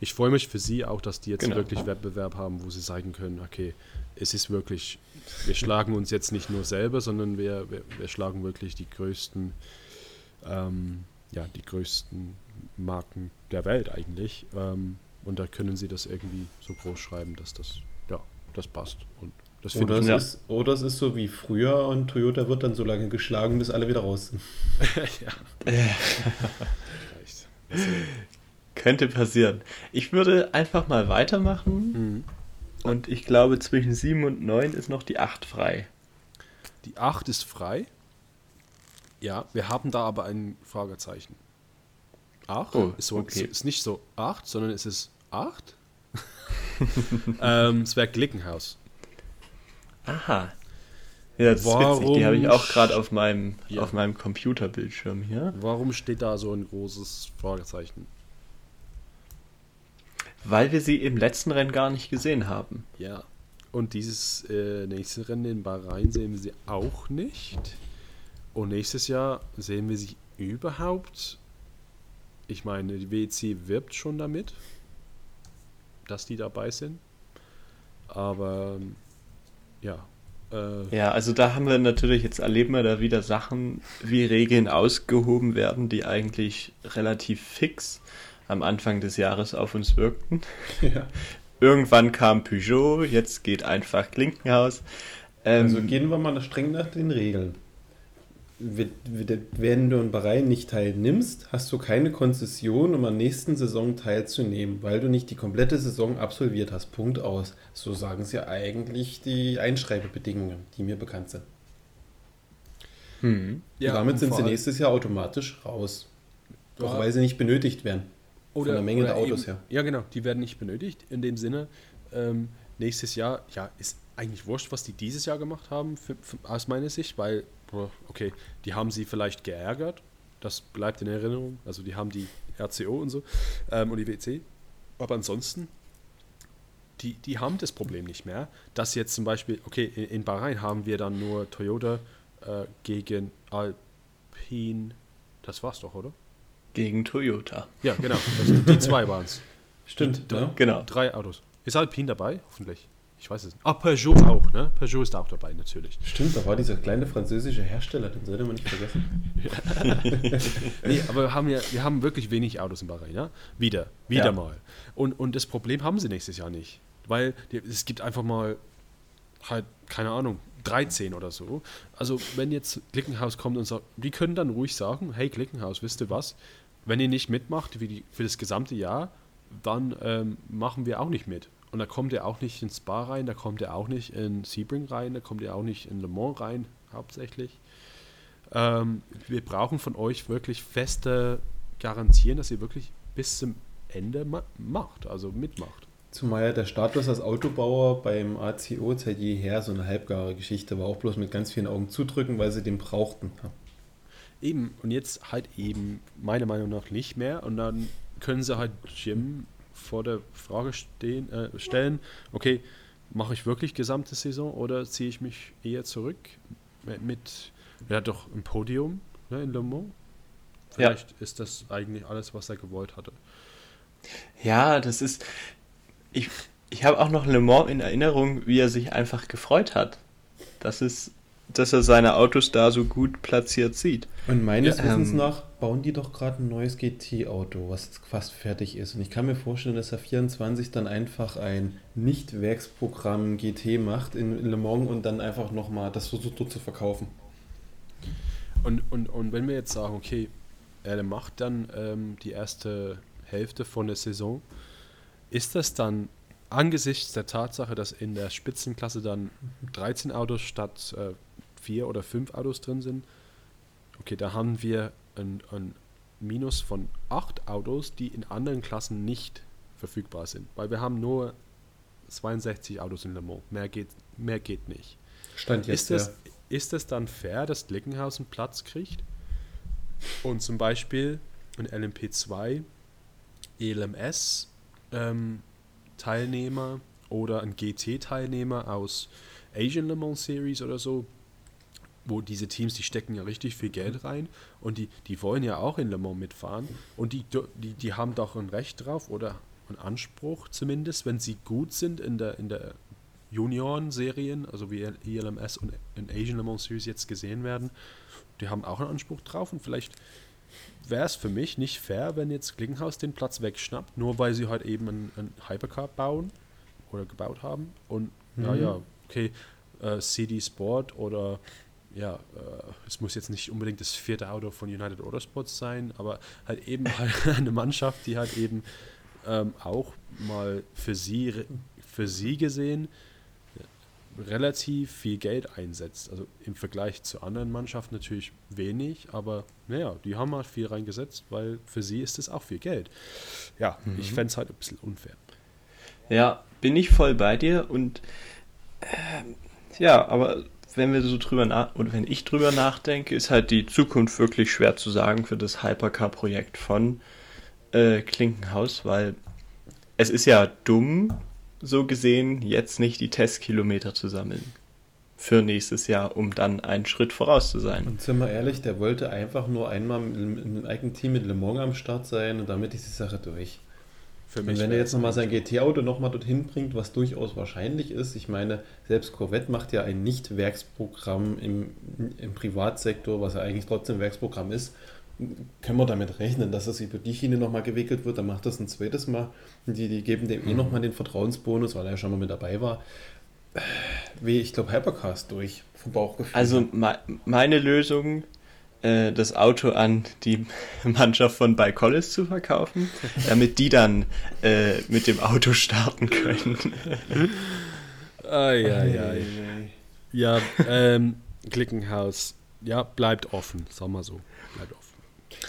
S1: Ich freue mich für sie auch, dass die jetzt genau. wirklich Wettbewerb haben, wo sie zeigen können, okay, es ist wirklich, wir schlagen uns jetzt nicht nur selber, sondern wir, wir, wir schlagen wirklich die größten, ähm, ja, die größten Marken der Welt eigentlich. Ähm, und da können sie das irgendwie so groß schreiben, dass das, ja, das passt. Und
S2: Das oder, es ja. ist, oder es ist so wie früher und Toyota wird dann so lange geschlagen, bis alle wieder raus sind. ja.
S3: Könnte passieren. Ich würde einfach mal weitermachen. Mhm. Und ich glaube, zwischen 7 und 9 ist noch die 8 frei.
S1: Die 8 ist frei. Ja, wir haben da aber ein Fragezeichen. 8 oh, ist, so, okay. ist nicht so 8, sondern es ist 8. ähm, es wäre Glickenhaus.
S3: Aha. Ja, das Warum ist witzig. Die habe ich auch gerade auf meinem, ja. auf meinem Computerbildschirm hier.
S1: Warum steht da so ein großes Fragezeichen?
S3: Weil wir sie im letzten Rennen gar nicht gesehen haben.
S1: Ja. Und dieses äh, nächste Rennen in Bahrain sehen wir sie auch nicht. Und nächstes Jahr sehen wir sie überhaupt. Ich meine, die WEC wirbt schon damit, dass die dabei sind. Aber ja.
S3: Äh, ja, also da haben wir natürlich, jetzt erleben wir da wieder Sachen, wie Regeln ausgehoben werden, die eigentlich relativ fix am Anfang des Jahres auf uns wirkten. Ja. Irgendwann kam Peugeot, jetzt geht einfach Klinkenhaus.
S2: Ähm, also gehen wir mal streng nach den Regeln. Wenn du in Bahrain nicht teilnimmst, hast du keine Konzession, um an nächsten Saison teilzunehmen, weil du nicht die komplette Saison absolviert hast. Punkt aus. So sagen sie eigentlich die Einschreibebedingungen, die mir bekannt sind. Hm. Ja, damit sind sie nächstes Jahr automatisch raus. Doch weil sie nicht benötigt werden.
S1: Oder, Von der Menge der Autos eben, her. Ja, genau, die werden nicht benötigt. In dem Sinne, ähm, nächstes Jahr, ja, ist eigentlich wurscht, was die dieses Jahr gemacht haben, für, für, aus meiner Sicht, weil, okay, die haben sie vielleicht geärgert, das bleibt in Erinnerung, also die haben die RCO und so ähm, und die WC, aber ansonsten, die, die haben das Problem nicht mehr, dass jetzt zum Beispiel, okay, in, in Bahrain haben wir dann nur Toyota äh, gegen Alpine, das war's doch, oder?
S3: Gegen Toyota.
S1: Ja, genau. Also die zwei waren es.
S2: Stimmt,
S1: ja. genau. Drei Autos. Ist Alpine dabei? Hoffentlich. Ich weiß es nicht. Ah, Peugeot auch, ne? Peugeot ist auch dabei, natürlich.
S2: Stimmt, da war dieser kleine französische Hersteller, den sollte man nicht vergessen.
S1: nee, aber wir haben ja, wir haben wirklich wenig Autos in Bahrain, ja? Wieder, wieder ja. mal. Und, und das Problem haben sie nächstes Jahr nicht. Weil die, es gibt einfach mal halt, keine Ahnung, 13 oder so. Also wenn jetzt Klickenhaus kommt und sagt, die können dann ruhig sagen, hey Klickenhaus, wisst ihr was? wenn ihr nicht mitmacht für, die, für das gesamte Jahr, dann ähm, machen wir auch nicht mit. Und da kommt ihr auch nicht ins Spa rein, da kommt ihr auch nicht in Sebring rein, da kommt ihr auch nicht in Le Mans rein, hauptsächlich. Ähm, wir brauchen von euch wirklich feste Garantien, dass ihr wirklich bis zum Ende ma macht, also mitmacht.
S2: Zumal ja der Status als Autobauer beim ACO seit jeher so eine halbgare Geschichte war, auch bloß mit ganz vielen Augen zudrücken, weil sie den brauchten.
S1: Eben, und jetzt halt eben meiner Meinung nach nicht mehr. Und dann können sie halt Jim vor der Frage stehen, äh, stellen, okay, mache ich wirklich gesamte Saison oder ziehe ich mich eher zurück mit, ja doch ein Podium ne, in Le Mans? Vielleicht ja. ist das eigentlich alles, was er gewollt hatte.
S3: Ja, das ist. Ich, ich habe auch noch Le Mans in Erinnerung, wie er sich einfach gefreut hat. Das ist dass er seine Autos da so gut platziert sieht.
S2: Und meines ja, Wissens ähm, nach bauen die doch gerade ein neues GT-Auto, was jetzt fast fertig ist. Und ich kann mir vorstellen, dass er 24 dann einfach ein Nicht-Werksprogramm GT macht in Le Mans und dann einfach nochmal das versucht dort zu verkaufen.
S1: Und, und, und wenn wir jetzt sagen, okay, er macht dann ähm, die erste Hälfte von der Saison, ist das dann angesichts der Tatsache, dass in der Spitzenklasse dann 13 Autos statt äh, vier oder fünf Autos drin sind, okay, da haben wir ein, ein Minus von acht Autos, die in anderen Klassen nicht verfügbar sind. Weil wir haben nur 62 Autos in Le Mans. Mehr geht, mehr geht nicht. Stand jetzt, ist, das, ja. ist es dann fair, dass Glickenhausen Platz kriegt und zum Beispiel ein LMP2 ELMS ähm, Teilnehmer oder ein GT-Teilnehmer aus Asian Le Mans Series oder so wo diese Teams, die stecken ja richtig viel Geld rein und die, die wollen ja auch in Le Mans mitfahren und die, die, die haben doch ein Recht drauf oder einen Anspruch zumindest, wenn sie gut sind in der, in der Junioren-Serien, also wie ELMS und in Asian Le Mans Series jetzt gesehen werden, die haben auch einen Anspruch drauf und vielleicht wäre es für mich nicht fair, wenn jetzt Klinkenhaus den Platz wegschnappt, nur weil sie halt eben einen, einen Hypercar bauen oder gebaut haben und mhm. ja, ja, okay, äh, CD Sport oder ja, äh, es muss jetzt nicht unbedingt das vierte Auto von United Autosports sein, aber halt eben halt eine Mannschaft, die halt eben ähm, auch mal für sie, für sie gesehen relativ viel Geld einsetzt. Also im Vergleich zu anderen Mannschaften natürlich wenig, aber naja, die haben halt viel reingesetzt, weil für sie ist es auch viel Geld. Ja, mhm. ich fände es halt ein bisschen unfair.
S3: Ja, bin ich voll bei dir und äh, ja, aber wenn wir so drüber nach oder wenn ich drüber nachdenke, ist halt die Zukunft wirklich schwer zu sagen für das Hypercar-Projekt von äh, Klinkenhaus, weil es ist ja dumm, so gesehen, jetzt nicht die Testkilometer zu sammeln für nächstes Jahr, um dann einen Schritt voraus zu sein.
S2: Und sind wir ehrlich, der wollte einfach nur einmal in einem eigenen Team mit Le Mans am Start sein und damit ist die Sache durch. Und wenn er jetzt nochmal sein GT-Auto nochmal dorthin bringt, was durchaus wahrscheinlich ist, ich meine, selbst Corvette macht ja ein Nicht-Werksprogramm im, im Privatsektor, was ja eigentlich trotzdem Werksprogramm ist, können wir damit rechnen, dass das über die Schiene nochmal gewickelt wird, dann macht das ein zweites Mal. Die, die geben dem eh mhm. eh nochmal den Vertrauensbonus, weil er ja schon mal mit dabei war. Wie, ich glaube, Hypercast durch, vom Bauchgefühl.
S3: Also me meine Lösung, äh, das Auto an die Mannschaft von Collis zu verkaufen, damit die dann äh, mit dem Auto starten können.
S1: ai, ai, ai. Ja, ähm, Klickenhaus, ja, bleibt offen, sagen wir so, bleibt offen.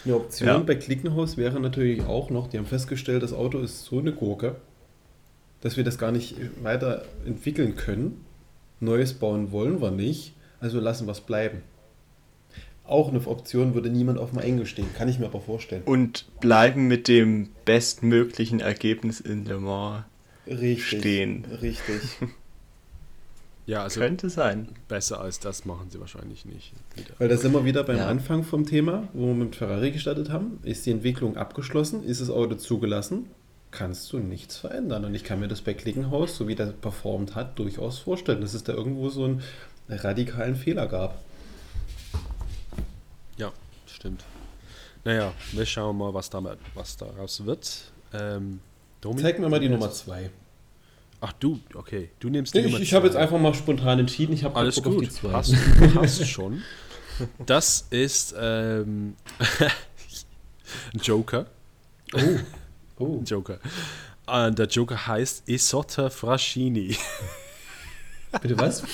S2: Eine Option ja. bei Klickenhaus wäre natürlich auch noch, die haben festgestellt, das Auto ist so eine Gurke, dass wir das gar nicht weiterentwickeln können. Neues bauen wollen wir nicht, also lassen wir es bleiben. Auch eine Option würde niemand auf dem Engel stehen, kann ich mir aber vorstellen.
S3: Und bleiben mit dem bestmöglichen Ergebnis in Le Mans
S2: richtig,
S3: stehen.
S2: Richtig.
S1: Ja, also
S3: könnte sein.
S1: Besser als das machen sie wahrscheinlich nicht.
S2: Wieder. Weil da sind wir wieder beim ja. Anfang vom Thema, wo wir mit Ferrari gestartet haben. Ist die Entwicklung abgeschlossen? Ist das Auto zugelassen? Kannst du nichts verändern. Und ich kann mir das bei Klickenhaus, so wie der performt hat, durchaus vorstellen, dass es da irgendwo so einen radikalen Fehler gab.
S1: Stimmt. Naja, wir schauen mal, was, damit, was daraus wird. Ähm,
S2: Zeig mir mal die Nummer 2.
S1: Ach du, okay. Du nimmst
S2: die Ich, ich habe jetzt einfach mal spontan entschieden. Ich habe
S1: alles gut. Hast, du hast schon. Das ist ähm, ein Joker.
S2: Oh. oh.
S1: Joker. Und der Joker heißt Isotta Fraschini.
S2: Bitte was?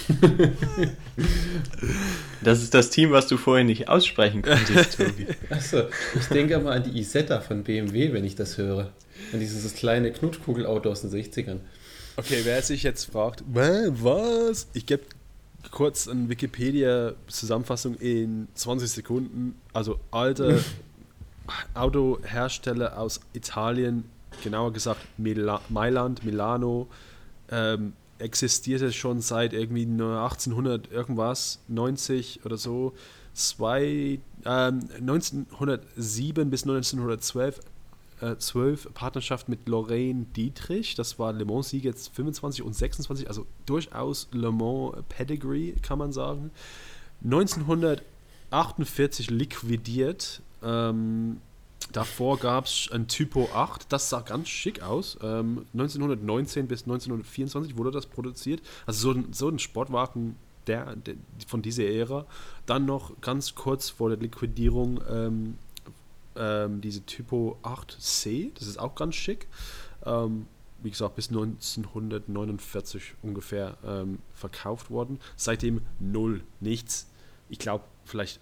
S3: Das ist das Team, was du vorhin nicht aussprechen konntest, Tobi.
S2: Achso, ich denke mal an die Isetta von BMW, wenn ich das höre. An dieses kleine Knutschkugelauto aus den 60ern.
S1: Okay, wer sich jetzt fragt, was? Ich gebe kurz eine Wikipedia-Zusammenfassung in 20 Sekunden. Also alte Autohersteller aus Italien, genauer gesagt Mila Mailand, Milano, ähm, existierte schon seit irgendwie 1800 irgendwas, 90 oder so. Zwei, ähm, 1907 bis 1912 äh, 12 Partnerschaft mit Lorraine Dietrich. Das war Le Mans-Sieg jetzt 25 und 26, also durchaus Le Mans Pedigree, kann man sagen. 1948 liquidiert. Ähm, davor gab es ein Typo 8, das sah ganz schick aus. Ähm, 1919 bis 1924 wurde das produziert. Also so ein, so ein Sportwagen der, der, von dieser Ära. Dann noch ganz kurz vor der Liquidierung ähm, ähm, diese Typo 8C, das ist auch ganz schick. Ähm, wie gesagt, bis 1949 ungefähr ähm, verkauft worden. Seitdem null, nichts. Ich glaube, vielleicht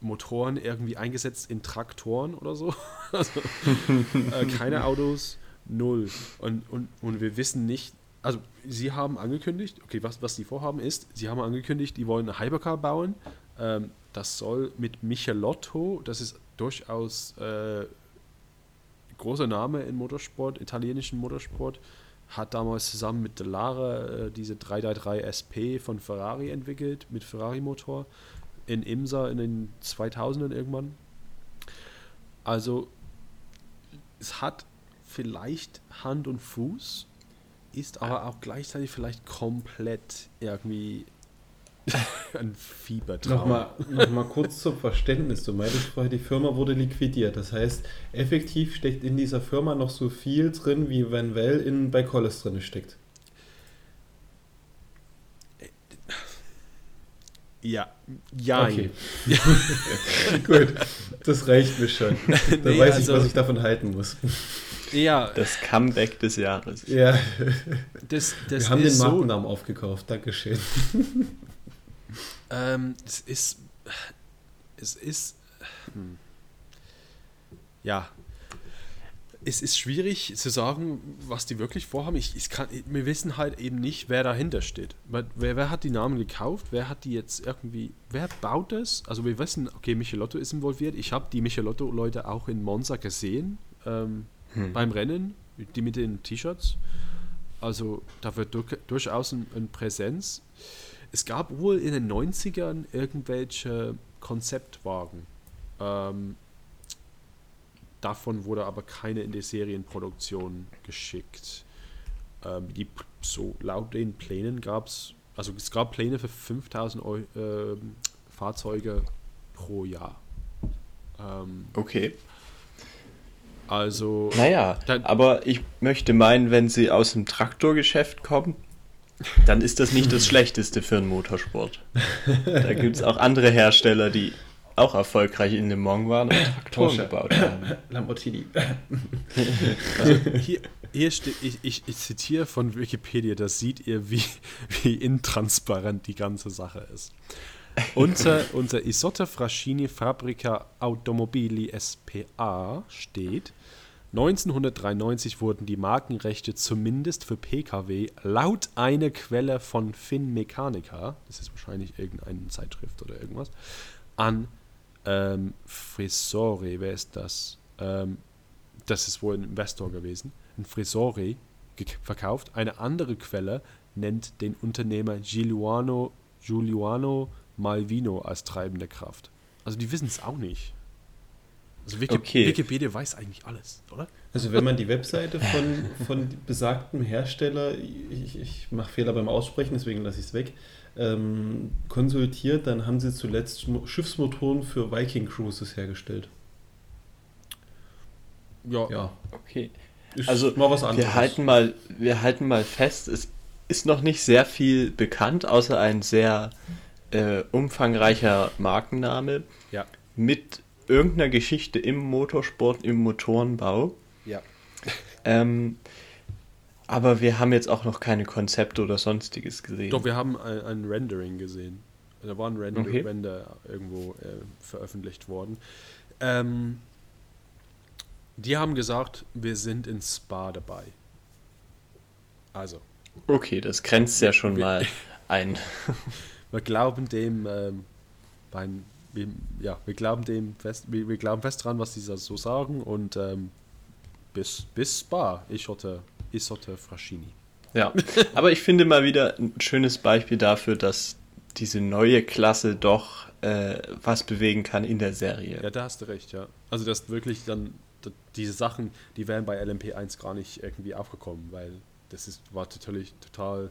S1: Motoren irgendwie eingesetzt in Traktoren oder so. also, äh, keine Autos, null. Und, und, und wir wissen nicht, also sie haben angekündigt, okay, was, was sie vorhaben ist, sie haben angekündigt, die wollen eine Hypercar bauen. Ähm, das soll mit Michelotto, das ist durchaus äh, großer Name im Motorsport, italienischen Motorsport, hat damals zusammen mit Delara äh, diese 333 SP von Ferrari entwickelt, mit Ferrari-Motor, in Imsa in den 2000ern irgendwann. Also, es hat vielleicht Hand und Fuß, ist aber auch gleichzeitig vielleicht komplett irgendwie Ein Fiebertraum.
S2: Nochmal, nochmal kurz zum Verständnis. Du meintest vorher, die Firma wurde liquidiert. Das heißt, effektiv steckt in dieser Firma noch so viel drin, wie Van Well in bei Collis drin steckt.
S1: Ja, ja. Okay.
S2: Gut, das reicht mir schon. Dann nee, weiß also, ich, was ich davon halten muss.
S3: Ja. Das Comeback des Jahres.
S2: Ja. Das, das Wir haben den Markennamen so, aufgekauft. Dankeschön.
S1: Ähm, es ist. Es ist. Hm. Ja. Es ist schwierig zu sagen, was die wirklich vorhaben. Ich, ich kann, wir wissen halt eben nicht, wer dahinter steht. Wer, wer hat die Namen gekauft? Wer hat die jetzt irgendwie. Wer baut das? Also, wir wissen, okay, Michelotto ist involviert. Ich habe die Michelotto-Leute auch in Monza gesehen. Ähm, hm. beim Rennen, die mit den T-Shirts. Also da wird durch, durchaus eine ein Präsenz. Es gab wohl in den 90ern irgendwelche Konzeptwagen. Ähm, davon wurde aber keine in die Serienproduktion geschickt. Ähm, die, so laut den Plänen gab es, also es gab Pläne für 5000 Eu äh, Fahrzeuge pro Jahr.
S3: Ähm, okay.
S1: Also.
S3: Naja, aber ich möchte meinen, wenn sie aus dem Traktorgeschäft kommen, dann ist das nicht das Schlechteste für einen Motorsport. Da gibt es auch andere Hersteller, die auch erfolgreich in Le Mans waren und Traktoren gebaut haben.
S2: Lamborghini.
S1: Also hier, hier steht, ich, ich, ich, zitiere von Wikipedia, da seht ihr, wie, wie intransparent die ganze Sache ist. Unter, unter Isotta Fraschini Fabrica Automobili SPA steht, 1993 wurden die Markenrechte zumindest für Pkw laut einer Quelle von Finmechanica, das ist wahrscheinlich irgendeine Zeitschrift oder irgendwas, an ähm, Frisore, wer ist das? Ähm, das ist wohl ein Investor gewesen, ein Frisore verkauft. Eine andere Quelle nennt den Unternehmer Giuliano, Giuliano Malvino als treibende Kraft. Also die wissen es auch nicht. Also Wiki okay. Wikipedia weiß eigentlich alles, oder?
S2: Also wenn man die Webseite von, von besagtem Hersteller, ich, ich mache Fehler beim Aussprechen, deswegen lasse ich es weg, ähm, konsultiert, dann haben sie zuletzt Schiffsmotoren für Viking Cruises hergestellt.
S3: Ja. Ja. Okay. Ist also mal was anderes. Wir halten mal, wir halten mal fest, es ist noch nicht sehr viel bekannt, außer ein sehr äh, umfangreicher Markenname
S1: ja.
S3: mit irgendeiner Geschichte im Motorsport, im Motorenbau.
S1: Ja.
S3: Ähm, aber wir haben jetzt auch noch keine Konzepte oder sonstiges gesehen.
S1: Doch, wir haben ein, ein Rendering gesehen. Da war ein Render, okay. Render irgendwo äh, veröffentlicht worden. Ähm, die haben gesagt, wir sind in Spa dabei. Also.
S3: Okay, das grenzt ja schon mal ein.
S1: wir glauben dem, ähm, beim, wir, ja, wir glauben dem fest, wir, wir, glauben fest dran, was die so sagen und ähm, bis, bis Spa, ich hatte, ich hatte Fraschini.
S3: Ja, aber ich finde mal wieder ein schönes Beispiel dafür, dass diese neue Klasse doch äh, was bewegen kann in der Serie.
S1: Ja, da hast du recht, ja. Also das wirklich dann, diese Sachen, die wären bei LMP1 gar nicht irgendwie aufgekommen, weil das ist, war natürlich total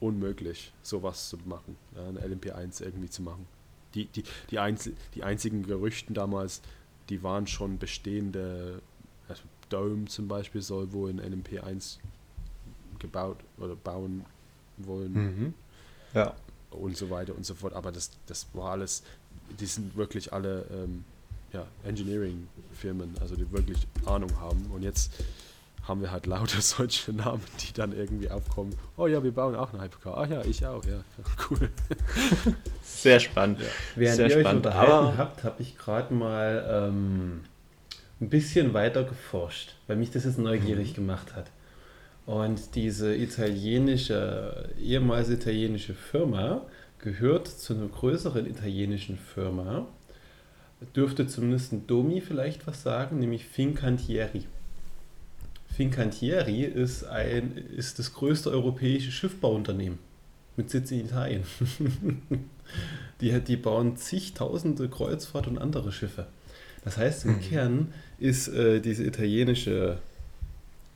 S1: unmöglich, sowas zu machen, eine LMP1 irgendwie zu machen. Die, die, die, einzel die einzigen Gerüchten damals, die waren schon bestehende, also Dome zum Beispiel soll wohl in LMP1 gebaut oder bauen wollen.
S3: Mhm. Ja.
S1: Und so weiter und so fort. Aber das, das war alles, die sind wirklich alle ähm, ja, Engineering-Firmen, also die wirklich Ahnung haben. Und jetzt haben wir halt lauter solche Namen, die dann irgendwie aufkommen. Oh ja, wir bauen auch eine Hypercar. Ach ja, ich auch, ja. Cool.
S3: Sehr spannend. Ja.
S2: Während
S3: Sehr
S2: ihr spannend. euch unterhalten habt, habe ich gerade mal ähm, ein bisschen weiter geforscht, weil mich das jetzt neugierig mhm. gemacht hat. Und diese italienische, ehemals italienische Firma gehört zu einer größeren italienischen Firma. Dürfte zumindest ein Domi vielleicht was sagen, nämlich Fincantieri. Fincantieri ist, ein, ist das größte europäische Schiffbauunternehmen mit Sitz in Italien. die, die bauen zigtausende Kreuzfahrt- und andere Schiffe. Das heißt, im mhm. Kern ist äh, diese italienische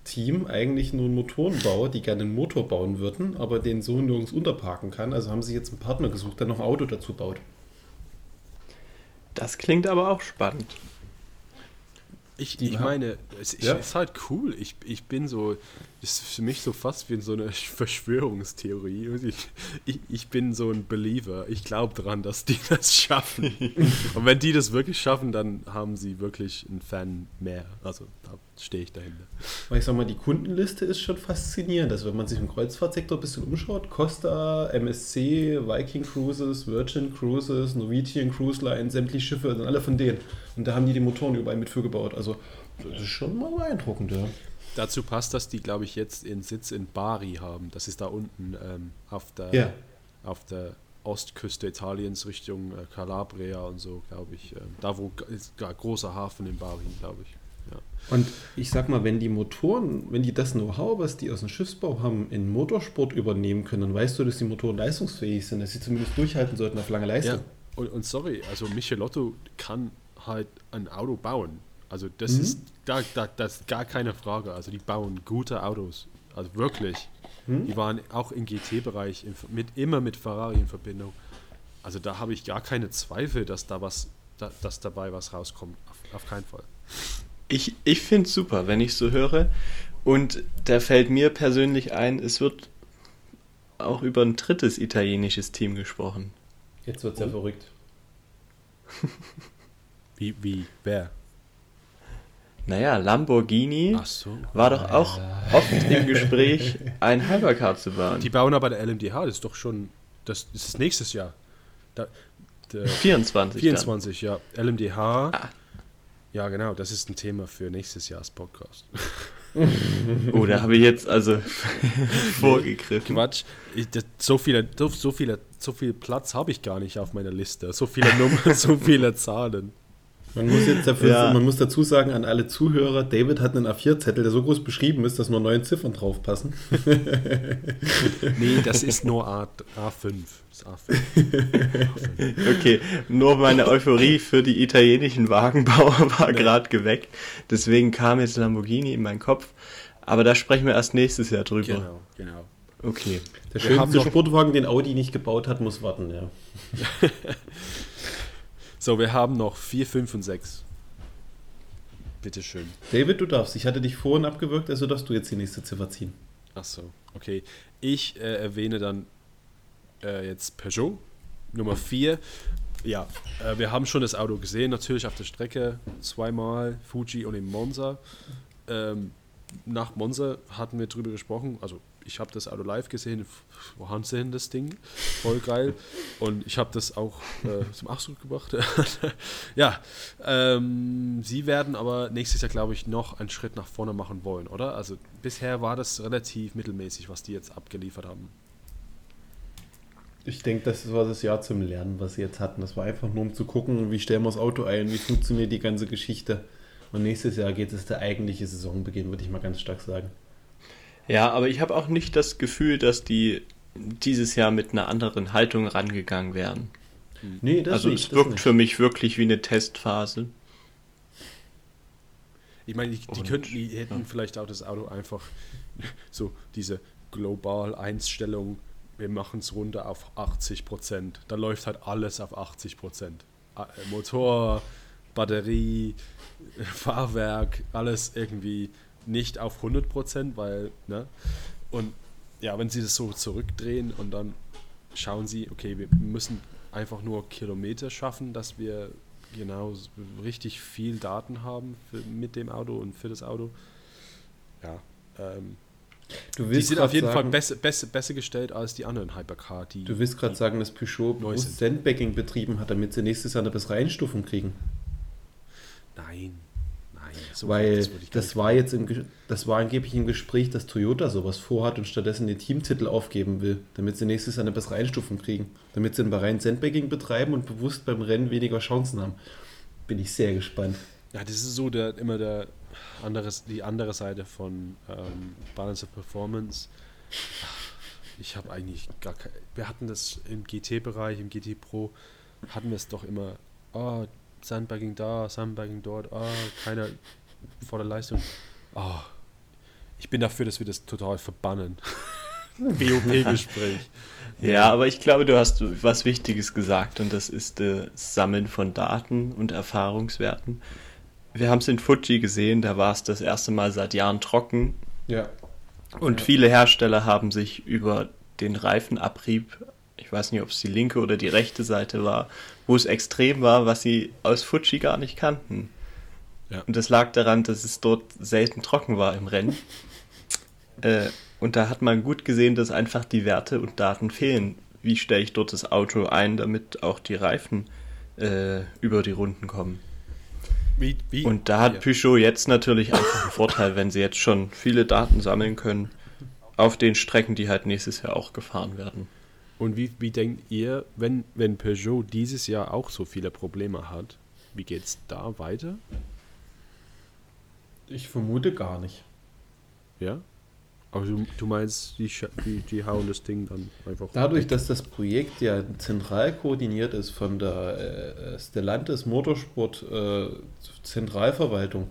S2: Team eigentlich nur ein Motorenbauer, die gerne einen Motor bauen würden, aber den so nirgends unterparken kann. Also haben sie jetzt einen Partner gesucht, der noch ein Auto dazu baut.
S3: Das klingt aber auch spannend.
S1: Ich, ich meine, es ja. ist halt cool. Ich, ich bin so, ist für mich so fast wie so eine Verschwörungstheorie. Ich, ich, ich bin so ein Believer. Ich glaube daran, dass die das schaffen. Und wenn die das wirklich schaffen, dann haben sie wirklich einen Fan mehr. Also da stehe ich dahinter.
S2: Aber ich sag mal, die Kundenliste ist schon faszinierend. Also wenn man sich im Kreuzfahrtsektor ein bisschen umschaut, Costa, MSC, Viking Cruises, Virgin Cruises, Norwegian Cruise Line, sämtliche Schiffe, sind alle von denen. Und da haben die die Motoren überall mit für gebaut. Also das ist schon mal beeindruckend, ja.
S1: Dazu passt, dass die, glaube ich, jetzt ihren Sitz in Bari haben. Das ist da unten ähm, auf, der, ja. auf der Ostküste Italiens Richtung äh, Calabria und so, glaube ich. Ähm, da, wo ist gar großer Hafen in Bari, glaube ich. Ja.
S2: Und ich sag mal, wenn die Motoren, wenn die das Know-how, was die aus dem Schiffsbau haben, in Motorsport übernehmen können, dann weißt du, dass die Motoren leistungsfähig sind, dass sie zumindest durchhalten sollten auf lange Leistung. Ja.
S1: Und, und sorry, also Michelotto kann halt ein Auto bauen. Also das mhm. ist da, da, das ist gar keine Frage. Also die bauen gute Autos. Also wirklich. Mhm. Die waren auch im GT-Bereich mit, immer mit Ferrari in Verbindung. Also da habe ich gar keine Zweifel, dass da was, da, dass dabei was rauskommt. Auf, auf keinen Fall.
S3: Ich, ich finde es super, wenn ich so höre. Und da fällt mir persönlich ein, es wird auch über ein drittes italienisches Team gesprochen.
S2: Jetzt wird es ja verrückt.
S1: wie, wie, wer?
S3: Naja, Lamborghini so. war doch auch oft im Gespräch, ein Hypercar zu bauen.
S1: Die bauen aber der LMDH, das ist doch schon, das, das ist nächstes Jahr.
S3: Da, 24.
S1: 24, dann. ja. LMDH. Ah. Ja, genau, das ist ein Thema für nächstes Jahres Podcast.
S3: oh, da habe ich jetzt also vorgegriffen.
S1: Quatsch, ich, das, so, viele, so, so, viele, so viel Platz habe ich gar nicht auf meiner Liste. So viele Nummern, so viele Zahlen.
S2: Man muss jetzt dafür, ja. man muss dazu sagen an alle Zuhörer, David hat einen A4-Zettel, der so groß beschrieben ist, dass nur neun Ziffern drauf passen.
S1: nee, das ist nur A, A5. Das A5.
S3: A5. Okay, nur meine Euphorie für die italienischen Wagenbauer war nee. gerade geweckt. Deswegen kam jetzt Lamborghini in meinen Kopf. Aber da sprechen wir erst nächstes Jahr drüber.
S1: Genau, genau.
S3: Okay.
S2: Der schönste Sportwagen, den Audi nicht gebaut hat, muss warten, ja.
S1: So, wir haben noch 4, 5 und 6. Bitteschön.
S2: David, du darfst. Ich hatte dich vorhin abgewürgt, also darfst du jetzt die nächste Ziffer ziehen.
S1: Ach so, okay. Ich äh, erwähne dann äh, jetzt Peugeot Nummer 4. Ja, äh, wir haben schon das Auto gesehen, natürlich auf der Strecke zweimal, Fuji und in Monza. Ähm, nach Monza hatten wir drüber gesprochen, also ich habe das Auto live gesehen, Wahnsinn, das Ding, voll geil. Und ich habe das auch äh, zum Ausdruck gebracht. ja, ähm, sie werden aber nächstes Jahr, glaube ich, noch einen Schritt nach vorne machen wollen, oder? Also bisher war das relativ mittelmäßig, was die jetzt abgeliefert haben.
S2: Ich denke, das war das Jahr zum Lernen, was sie jetzt hatten. Das war einfach nur, um zu gucken, wie stellen wir das Auto ein, wie funktioniert die ganze Geschichte. Und nächstes Jahr geht es der eigentliche Saisonbeginn, würde ich mal ganz stark sagen.
S3: Ja, aber ich habe auch nicht das Gefühl, dass die dieses Jahr mit einer anderen Haltung rangegangen wären. Nee, das also nicht, es wirkt nicht. für mich wirklich wie eine Testphase.
S1: Ich meine, die, die, könnten, die hätten ja. vielleicht auch das Auto einfach so diese global Einstellung, wir machen es runter auf 80 Prozent. Da läuft halt alles auf 80 Prozent. Äh, Motor, Batterie, Fahrwerk, alles irgendwie nicht auf 100 Prozent, weil, ne? Und ja, wenn sie das so zurückdrehen und dann schauen sie, okay, wir müssen einfach nur Kilometer schaffen, dass wir genau richtig viel Daten haben für, mit dem Auto und für das Auto. Ja, ähm, Du willst die sind auf jeden sagen, Fall besser, besser, besser gestellt als die anderen Hypercar. Die,
S2: du willst gerade sagen, dass Peugeot bewusst Sandbagging betrieben hat, damit sie nächstes Jahr eine bessere Einstufung kriegen?
S1: Nein,
S2: so Weil das, war jetzt im, das war angeblich im Gespräch, dass Toyota sowas vorhat und stattdessen den Teamtitel aufgeben will, damit sie nächstes Jahr eine bessere Einstufung kriegen. Damit sie ein Bahrain Sandbagging betreiben und bewusst beim Rennen weniger Chancen haben. Bin ich sehr gespannt.
S1: Ja, das ist so der, immer der anderes, die andere Seite von ähm, Balance of Performance. Ich habe eigentlich gar keine. Wir hatten das im GT-Bereich, im GT Pro, hatten wir es doch immer. Oh, Sandbagging da, Sandbagging dort, oh, keiner vor der Leistung. Oh, ich bin dafür, dass wir das total verbannen. BOP-Gespräch.
S3: Ja, aber ich glaube, du hast was Wichtiges gesagt und das ist das Sammeln von Daten und Und ja. viele Hersteller haben sich über den Reifenabrieb, ich weiß nicht, ob es die linke oder die rechte Seite war, wo es extrem war, was sie aus Fuji gar nicht kannten. Ja. Und das lag daran, dass es dort selten trocken war im Rennen. äh, und da hat man gut gesehen, dass einfach die Werte und Daten fehlen. Wie stelle ich dort das Auto ein, damit auch die Reifen äh, über die Runden kommen? Wie, wie? Und da hat ja. Peugeot jetzt natürlich einfach einen Vorteil, wenn sie jetzt schon viele Daten sammeln können auf den Strecken, die halt nächstes Jahr auch gefahren werden.
S1: Und wie, wie denkt ihr, wenn, wenn Peugeot dieses Jahr auch so viele Probleme hat, wie geht es da weiter?
S2: Ich vermute gar nicht.
S1: Ja? Aber du, du meinst, die, die, die hauen das Ding dann einfach.
S2: Dadurch, dass das Projekt ja zentral koordiniert ist von der äh, Stellantis Motorsport äh, Zentralverwaltung,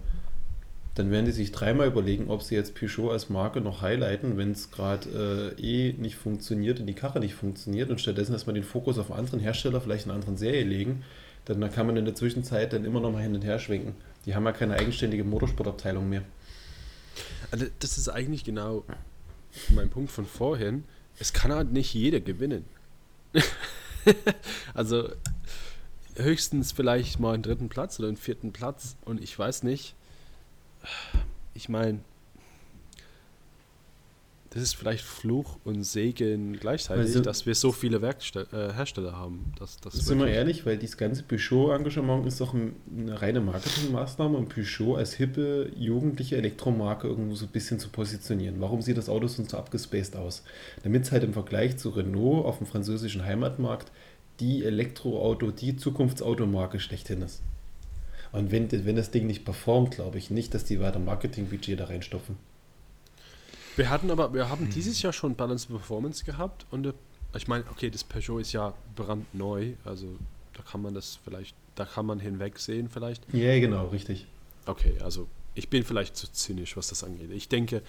S2: dann werden die sich dreimal überlegen, ob sie jetzt Peugeot als Marke noch highlighten, wenn es gerade äh, eh nicht funktioniert und die Karre nicht funktioniert und stattdessen erstmal den Fokus auf einen anderen Hersteller, vielleicht eine andere Serie legen. Denn da kann man in der Zwischenzeit dann immer noch mal hin und her schwenken. Die haben ja keine eigenständige Motorsportabteilung mehr.
S1: Also das ist eigentlich genau mein Punkt von vorhin. Es kann halt nicht jeder gewinnen. also höchstens vielleicht mal einen dritten Platz oder einen vierten Platz und ich weiß nicht. Ich meine, das ist vielleicht Fluch und Segen gleichzeitig, also, dass wir so viele Werkste äh, Hersteller haben. Dass,
S2: das sind wir ehrlich, weil dieses ganze Peugeot-Engagement ist doch eine reine Marketingmaßnahme, um Peugeot als hippe, jugendliche Elektromarke irgendwo so ein bisschen zu positionieren. Warum sieht das Auto sonst so abgespaced aus? Damit es halt im Vergleich zu Renault auf dem französischen Heimatmarkt die Elektroauto, die Zukunftsautomarke schlechthin ist. Und wenn, wenn das Ding nicht performt, glaube ich nicht, dass die weiter Marketingbudget da reinstopfen.
S1: Wir hatten aber, wir haben dieses Jahr schon Balance Performance gehabt und äh, ich meine, okay, das Peugeot ist ja brandneu, also da kann man das vielleicht, da kann man hinwegsehen vielleicht.
S2: Ja, yeah, genau, richtig.
S1: Okay, also ich bin vielleicht zu zynisch, was das angeht. Ich denke,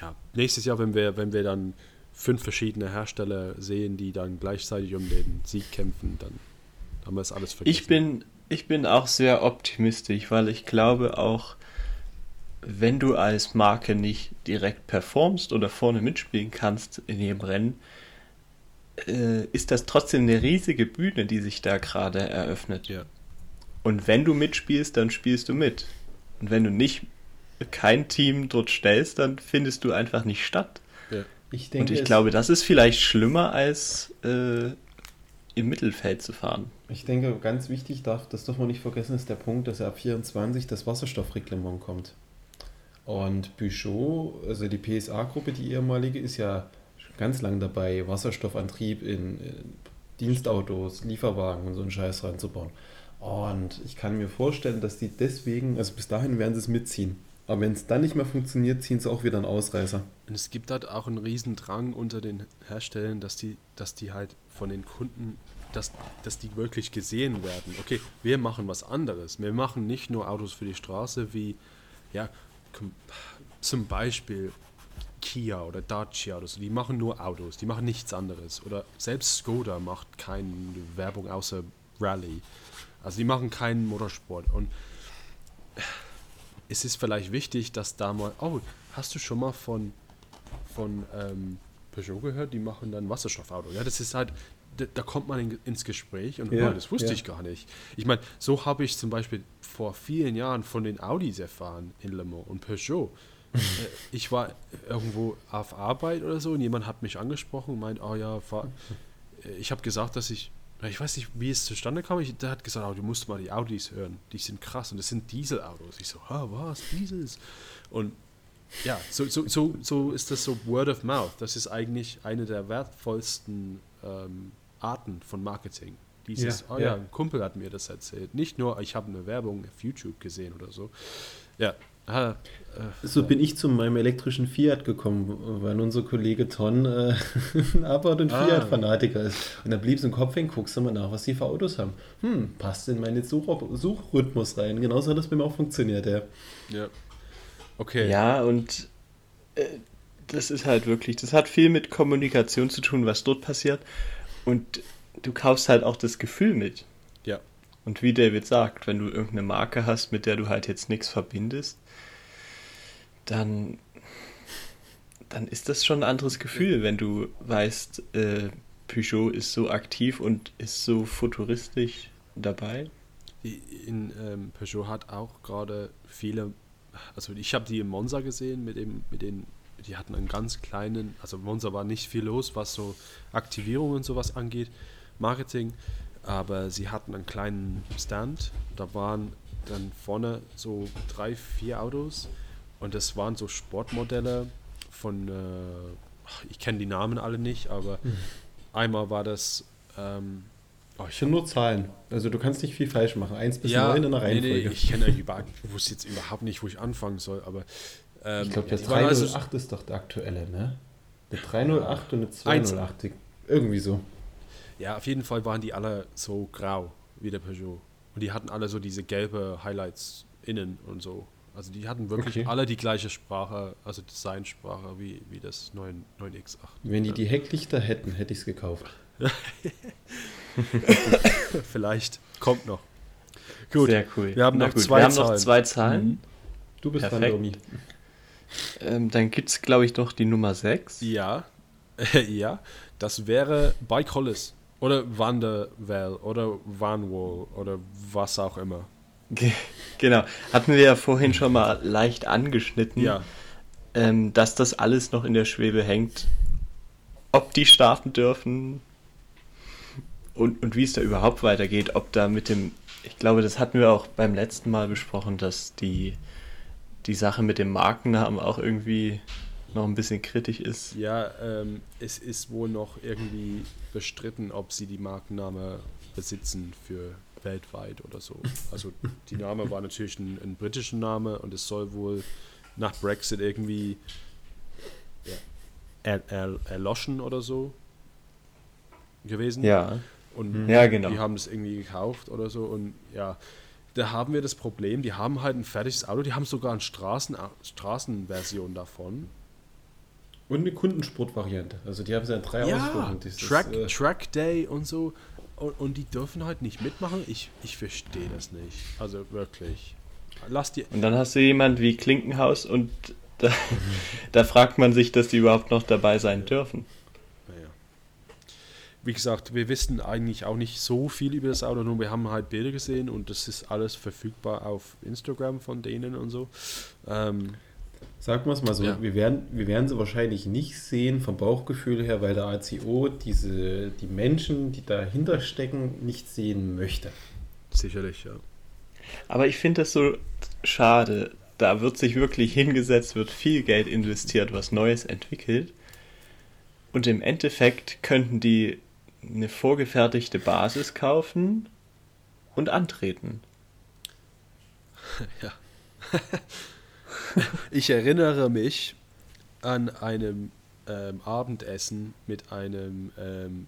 S1: ja, nächstes Jahr, wenn wir, wenn wir dann fünf verschiedene Hersteller sehen, die dann gleichzeitig um den Sieg kämpfen, dann haben wir es alles
S3: vergessen. Ich bin, ich bin auch sehr optimistisch, weil ich glaube auch, wenn du als Marke nicht direkt performst oder vorne mitspielen kannst in jedem Rennen, äh, ist das trotzdem eine riesige Bühne, die sich da gerade eröffnet. Ja. Und wenn du mitspielst, dann spielst du mit. Und wenn du nicht kein Team dort stellst, dann findest du einfach nicht statt. Ja. Ich denke, Und ich glaube, das ist vielleicht schlimmer als äh, im Mittelfeld zu fahren.
S2: Ich denke, ganz wichtig, darf, das darf man nicht vergessen, ist der Punkt, dass ab 24 das Wasserstoffreglement kommt. Und Peugeot, also die PSA-Gruppe, die ehemalige, ist ja ganz lang dabei, Wasserstoffantrieb in, in Dienstautos, Lieferwagen und so einen Scheiß reinzubauen. Und ich kann mir vorstellen, dass die deswegen, also bis dahin werden sie es mitziehen. Aber wenn es dann nicht mehr funktioniert, ziehen sie auch wieder einen Ausreißer.
S1: Und es gibt halt auch einen riesen Drang unter den Herstellern, dass die, dass die halt von den Kunden, dass, dass die wirklich gesehen werden. Okay, wir machen was anderes. Wir machen nicht nur Autos für die Straße wie, ja, zum Beispiel Kia oder Dacia oder so, die machen nur Autos, die machen nichts anderes. Oder selbst Skoda macht keine Werbung außer Rallye. Also die machen keinen Motorsport. Und es ist vielleicht wichtig, dass da mal. Oh, hast du schon mal von, von ähm, Peugeot gehört? Die machen dann Wasserstoffauto. Ja, das ist halt. Da, da kommt man in, ins Gespräch und ja, oh, das wusste ja. ich gar nicht. Ich meine, so habe ich zum Beispiel vor vielen Jahren von den Audis erfahren in Le Mans und Peugeot. Äh, ich war irgendwo auf Arbeit oder so und jemand hat mich angesprochen und meint, oh ja, fahr. Äh, ich habe gesagt, dass ich, ich weiß nicht, wie es zustande kam, ich, der hat gesagt, oh, du musst mal die Audis hören, die sind krass und das sind Dieselautos. Ich so, ah, was, Diesels? Und ja, so, so, so, so ist das so Word of Mouth. Das ist eigentlich eine der wertvollsten ähm, Arten von Marketing. Dieses, ja, oh ja, ja, ein Kumpel hat mir das erzählt. Nicht nur, ich habe eine Werbung auf YouTube gesehen oder so. Ja.
S2: Ah, äh, so bin ich zu meinem elektrischen Fiat gekommen, weil unser Kollege Ton äh, ein Abarth- und ah. Fiat-Fanatiker ist. Und da blieb es im Kopf hängen, guckst du mal nach, was die für Autos haben. Hm, passt in meinen Such Suchrhythmus rein. Genauso hat das bei mir auch funktioniert, ja.
S3: Ja. Okay. Ja, und äh, das ist halt wirklich, das hat viel mit Kommunikation zu tun, was dort passiert. Und du kaufst halt auch das Gefühl mit. Ja. Und wie David sagt, wenn du irgendeine Marke hast, mit der du halt jetzt nichts verbindest, dann, dann ist das schon ein anderes Gefühl, wenn du weißt, äh, Peugeot ist so aktiv und ist so futuristisch dabei.
S1: In, ähm, Peugeot hat auch gerade viele, also ich habe die in Monza gesehen mit dem, mit den, die hatten einen ganz kleinen, also Monza war nicht viel los, was so Aktivierung und sowas angeht, Marketing, aber sie hatten einen kleinen Stand, da waren dann vorne so drei, vier Autos und das waren so Sportmodelle von, äh, ich kenne die Namen alle nicht, aber mhm. einmal war das. Ähm,
S2: oh, ich habe nur Zahlen. Also du kannst nicht viel falsch machen. Eins bis ja, neun in der Reihenfolge. Nee,
S1: nee, ich kenne ich wusste jetzt überhaupt nicht, wo ich anfangen soll, aber.
S2: Ähm, ich glaube, der 308 also, ist doch der aktuelle, ne? Der 308 und der 208. Irgendwie so.
S1: Ja, auf jeden Fall waren die alle so grau wie der Peugeot. Und die hatten alle so diese gelbe Highlights innen und so. Also die hatten wirklich okay. alle die gleiche Sprache, also Designsprache wie, wie das 9, 9X8.
S2: Wenn die die Hecklichter hätten, hätte ich es gekauft.
S1: Vielleicht. Kommt noch. Gut.
S3: Sehr cool.
S1: Wir haben, noch, gut. Zwei
S3: Wir haben noch zwei Zahlen. Mhm.
S2: Du bist Perfekt. dran, Domi.
S3: Ähm, dann gibt es, glaube ich, noch die Nummer 6.
S1: Ja. ja. Das wäre Bike Hollis. Oder Vanderwell oder Vanwall oder was auch immer.
S3: Genau, hatten wir ja vorhin schon mal leicht angeschnitten, ja. ähm, dass das alles noch in der Schwebe hängt, ob die starten dürfen und, und wie es da überhaupt weitergeht, ob da mit dem, ich glaube, das hatten wir auch beim letzten Mal besprochen, dass die, die Sache mit dem Markennamen auch irgendwie noch ein bisschen kritisch ist.
S1: Ja, ähm, es ist wohl noch irgendwie bestritten, ob sie die Markenname besitzen für weltweit oder so. Also die Name war natürlich ein, ein britischer Name und es soll wohl nach Brexit irgendwie ja, er, er, erloschen oder so gewesen.
S3: Ja.
S1: Und
S3: ja, genau.
S1: die haben es irgendwie gekauft oder so und ja, da haben wir das Problem, die haben halt ein fertiges Auto, die haben sogar eine Straßen, Straßenversion davon.
S2: Und eine Kundensportvariante. Also die haben ja in drei
S1: ja, Ausführungen. Track, äh, Track Day und so. Und, und die dürfen halt nicht mitmachen. Ich, ich verstehe das nicht. Also wirklich. Lass dir.
S3: Und dann hast du jemand wie Klinkenhaus und da, da fragt man sich, dass die überhaupt noch dabei sein dürfen.
S1: Wie gesagt, wir wissen eigentlich auch nicht so viel über das Auto, nur wir haben halt Bilder gesehen und das ist alles verfügbar auf Instagram von denen und so. Ähm,
S2: Sagen wir es mal so, ja. wir, werden, wir werden sie wahrscheinlich nicht sehen vom Bauchgefühl her, weil der ACO diese, die Menschen, die dahinter stecken, nicht sehen möchte.
S1: Sicherlich, ja.
S3: Aber ich finde das so schade. Da wird sich wirklich hingesetzt, wird viel Geld investiert, was Neues entwickelt. Und im Endeffekt könnten die eine vorgefertigte Basis kaufen und antreten.
S1: Ja. ich erinnere mich an einem ähm, Abendessen mit einem, ähm,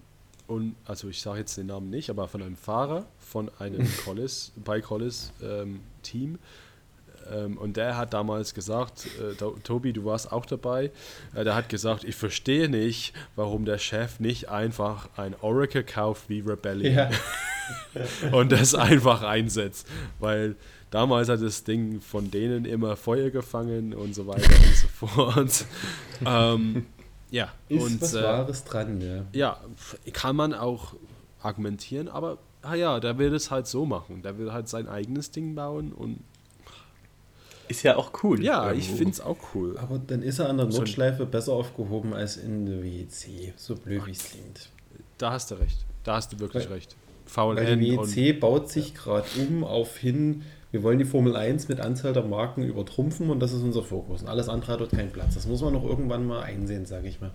S1: un, also ich sage jetzt den Namen nicht, aber von einem Fahrer von einem Collis, bei Collis ähm, Team. Ähm, und der hat damals gesagt, äh, Tobi, du warst auch dabei, äh, der hat gesagt, ich verstehe nicht, warum der Chef nicht einfach ein Oracle kauft wie Rebellion ja. und das einfach einsetzt, weil Damals hat das Ding von denen immer Feuer gefangen und so weiter und so fort. ähm, ja,
S2: ist
S1: und,
S2: was äh, Wahres dran, ja.
S1: Ja, kann man auch argumentieren, aber ah ja, der will es halt so machen. Der will halt sein eigenes Ding bauen und
S3: ist ja auch cool.
S1: Ja, irgendwo. ich finde es auch cool.
S2: Aber dann ist er an der Notschleife besser aufgehoben als in der WEC, so blöd wie es klingt.
S1: Da hast du recht. Da hast du wirklich
S2: weil,
S1: recht.
S2: VLN weil die WEC baut sich gerade um auf hin, wir wollen die Formel 1 mit Anzahl der Marken übertrumpfen und das ist unser Fokus. Und alles andere hat dort keinen Platz. Das muss man noch irgendwann mal einsehen, sage ich mal.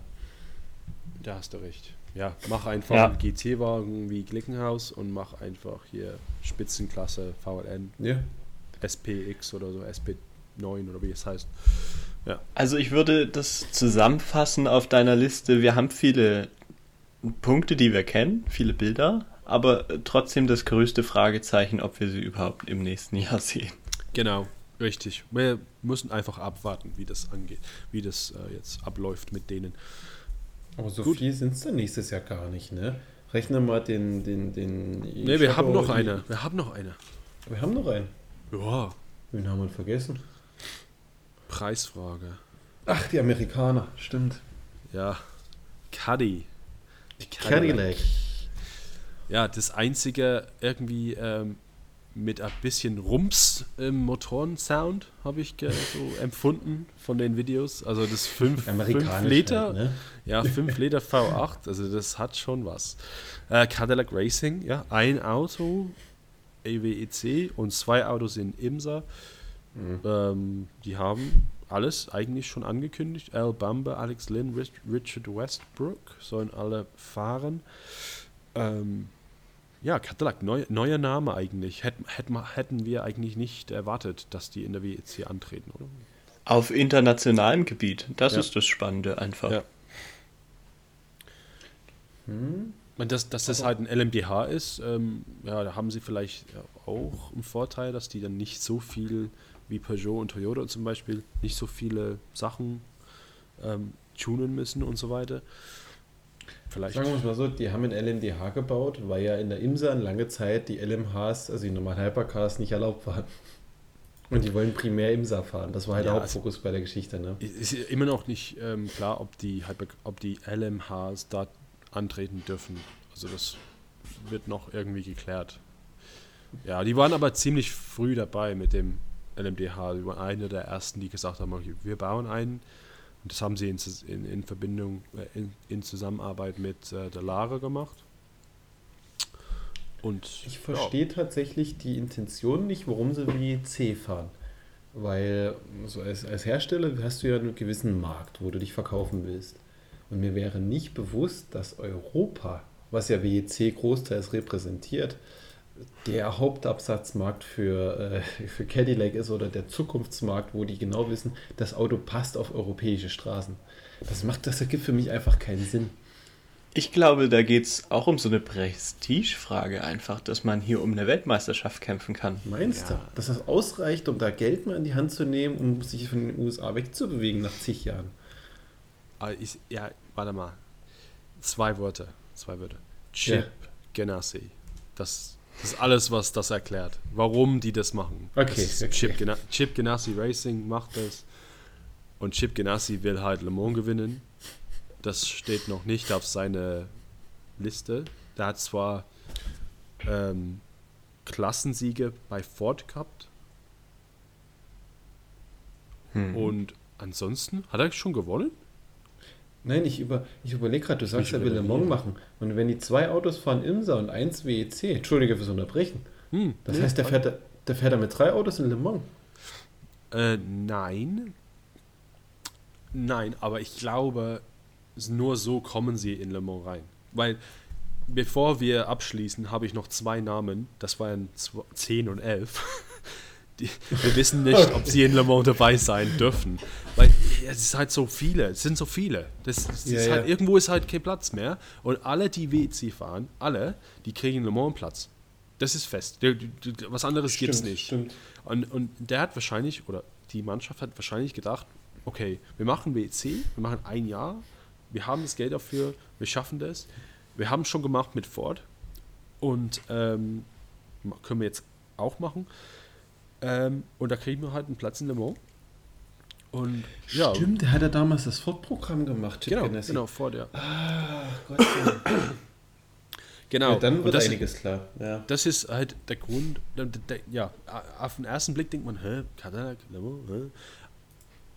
S1: Da hast du recht. Ja, mach einfach ja. einen GT-Wagen wie Glickenhaus und mach einfach hier Spitzenklasse VLN. Ja. SPX oder so, SP9 oder wie es heißt.
S3: Ja. Also ich würde das zusammenfassen auf deiner Liste. Wir haben viele Punkte, die wir kennen, viele Bilder, aber trotzdem das größte Fragezeichen, ob wir sie überhaupt im nächsten Jahr sehen.
S1: Genau, richtig. Wir müssen einfach abwarten, wie das angeht, wie das äh, jetzt abläuft mit denen.
S2: Aber so Gut. viel sind es dann nächstes Jahr gar nicht, ne? Rechne mal den. den, den
S1: ne, wir haben noch eine. Wir haben noch eine.
S2: Wir haben noch einen.
S1: Ja.
S2: Wen haben wir vergessen?
S1: Preisfrage.
S2: Ach, die Amerikaner, stimmt.
S1: Ja, Caddy. Cadillac. Cadillac. Ja, das einzige irgendwie ähm, mit ein bisschen Rums im Motorensound habe ich so empfunden von den Videos. Also das 5 Liter, halt, ne? ja 5 Liter V8, also das hat schon was. Äh, Cadillac Racing, ja, ein Auto, EWEC und zwei Autos in IMSA. Mhm. Ähm, die haben alles eigentlich schon angekündigt. Al Bumber, Alex Lynn, Richard Westbrook sollen alle fahren. Ähm, ja, Cadillac, neu, neuer Name eigentlich. Hätt, hätt, hätten wir eigentlich nicht erwartet, dass die in der WEC antreten, oder?
S3: Auf internationalem Gebiet. Das ja. ist das Spannende einfach. Ja.
S1: Hm. Dass, dass das halt ein LMDH ist, ähm, ja, da haben sie vielleicht auch einen Vorteil, dass die dann nicht so viel wie Peugeot und Toyota zum Beispiel nicht so viele Sachen ähm, tunen müssen und so weiter.
S2: Vielleicht. Sagen wir mal so, die haben ein LMDH gebaut, weil ja in der IMSA lange Zeit die LMHs, also die normalen Hypercars, nicht erlaubt waren. Und die wollen primär IMSA fahren. Das war halt ja, der Hauptfokus also bei der Geschichte. Ne?
S1: Ist immer noch nicht ähm, klar, ob die, Hyper, ob die LMHs da antreten dürfen. Also das wird noch irgendwie geklärt. Ja, die waren aber ziemlich früh dabei mit dem LMDH. Die waren eine der ersten, die gesagt haben, okay, wir bauen einen. Und das haben sie in, in, in Verbindung, äh, in, in, Zusammenarbeit mit äh, der Lara gemacht.
S2: Und, ich verstehe ja. tatsächlich die Intention nicht, warum sie WC fahren. Weil so als, als Hersteller hast du ja einen gewissen Markt, wo du dich verkaufen willst. Und mir wäre nicht bewusst, dass Europa, was ja WEC großteils repräsentiert, der Hauptabsatzmarkt für, äh, für Cadillac ist oder der Zukunftsmarkt, wo die genau wissen, das Auto passt auf europäische Straßen. Das macht, das ergibt für mich einfach keinen Sinn.
S3: Ich glaube, da geht es auch um so eine Prestigefrage einfach, dass man hier um eine Weltmeisterschaft kämpfen kann.
S2: Meinst ja. du, dass das ausreicht, um da Geld mal in die Hand zu nehmen, um sich von den USA wegzubewegen nach zig Jahren?
S1: Ah, ich, ja, warte mal. Zwei Worte. Zwei Wörter. Chip ja. Ganassi. Das das ist alles, was das erklärt. Warum die das machen. Okay. Das okay. Chip, Gena Chip Ganassi Racing macht das. Und Chip Ganassi will halt Le Mans gewinnen. Das steht noch nicht auf seiner Liste. Der hat zwar ähm, Klassensiege bei Ford gehabt. Hm. Und ansonsten hat er schon gewonnen?
S2: Nein, ich, über, ich überlege gerade, du sagst, er will Le Mans machen. Und wenn die zwei Autos fahren IMSA und eins WEC, entschuldige fürs Unterbrechen, hm, das nee, heißt, der fährt, der fährt da mit drei Autos in Le Mans?
S1: Äh, nein. Nein, aber ich glaube, nur so kommen sie in Le Mans rein. Weil, bevor wir abschließen, habe ich noch zwei Namen. Das waren 10 und 11. Die, wir wissen nicht, ob sie in Le Mans dabei sein dürfen. Weil es ist halt so viele, es sind so viele. Das, das ja, ist halt, ja. Irgendwo ist halt kein Platz mehr. Und alle, die WEC fahren, alle, die kriegen Le Mans Platz. Das ist fest. Was anderes gibt es nicht. Stimmt. Und, und der hat wahrscheinlich, oder die Mannschaft hat wahrscheinlich gedacht, okay, wir machen WEC, wir machen ein Jahr, wir haben das Geld dafür, wir schaffen das. Wir haben es schon gemacht mit Ford und ähm, können wir jetzt auch machen. Ähm, und da kriegen wir halt einen Platz in Le Mans.
S2: Und, ja. Stimmt, der hat ja damals das Ford-Programm gemacht.
S1: Chip genau, Ganassi. genau, Ford, ja. Ah, Gott Genau. Ja,
S2: dann wird das, einiges klar. Ja.
S1: Das ist halt der Grund. Der, der, ja, auf den ersten Blick denkt man, hä, Cadillac, hä?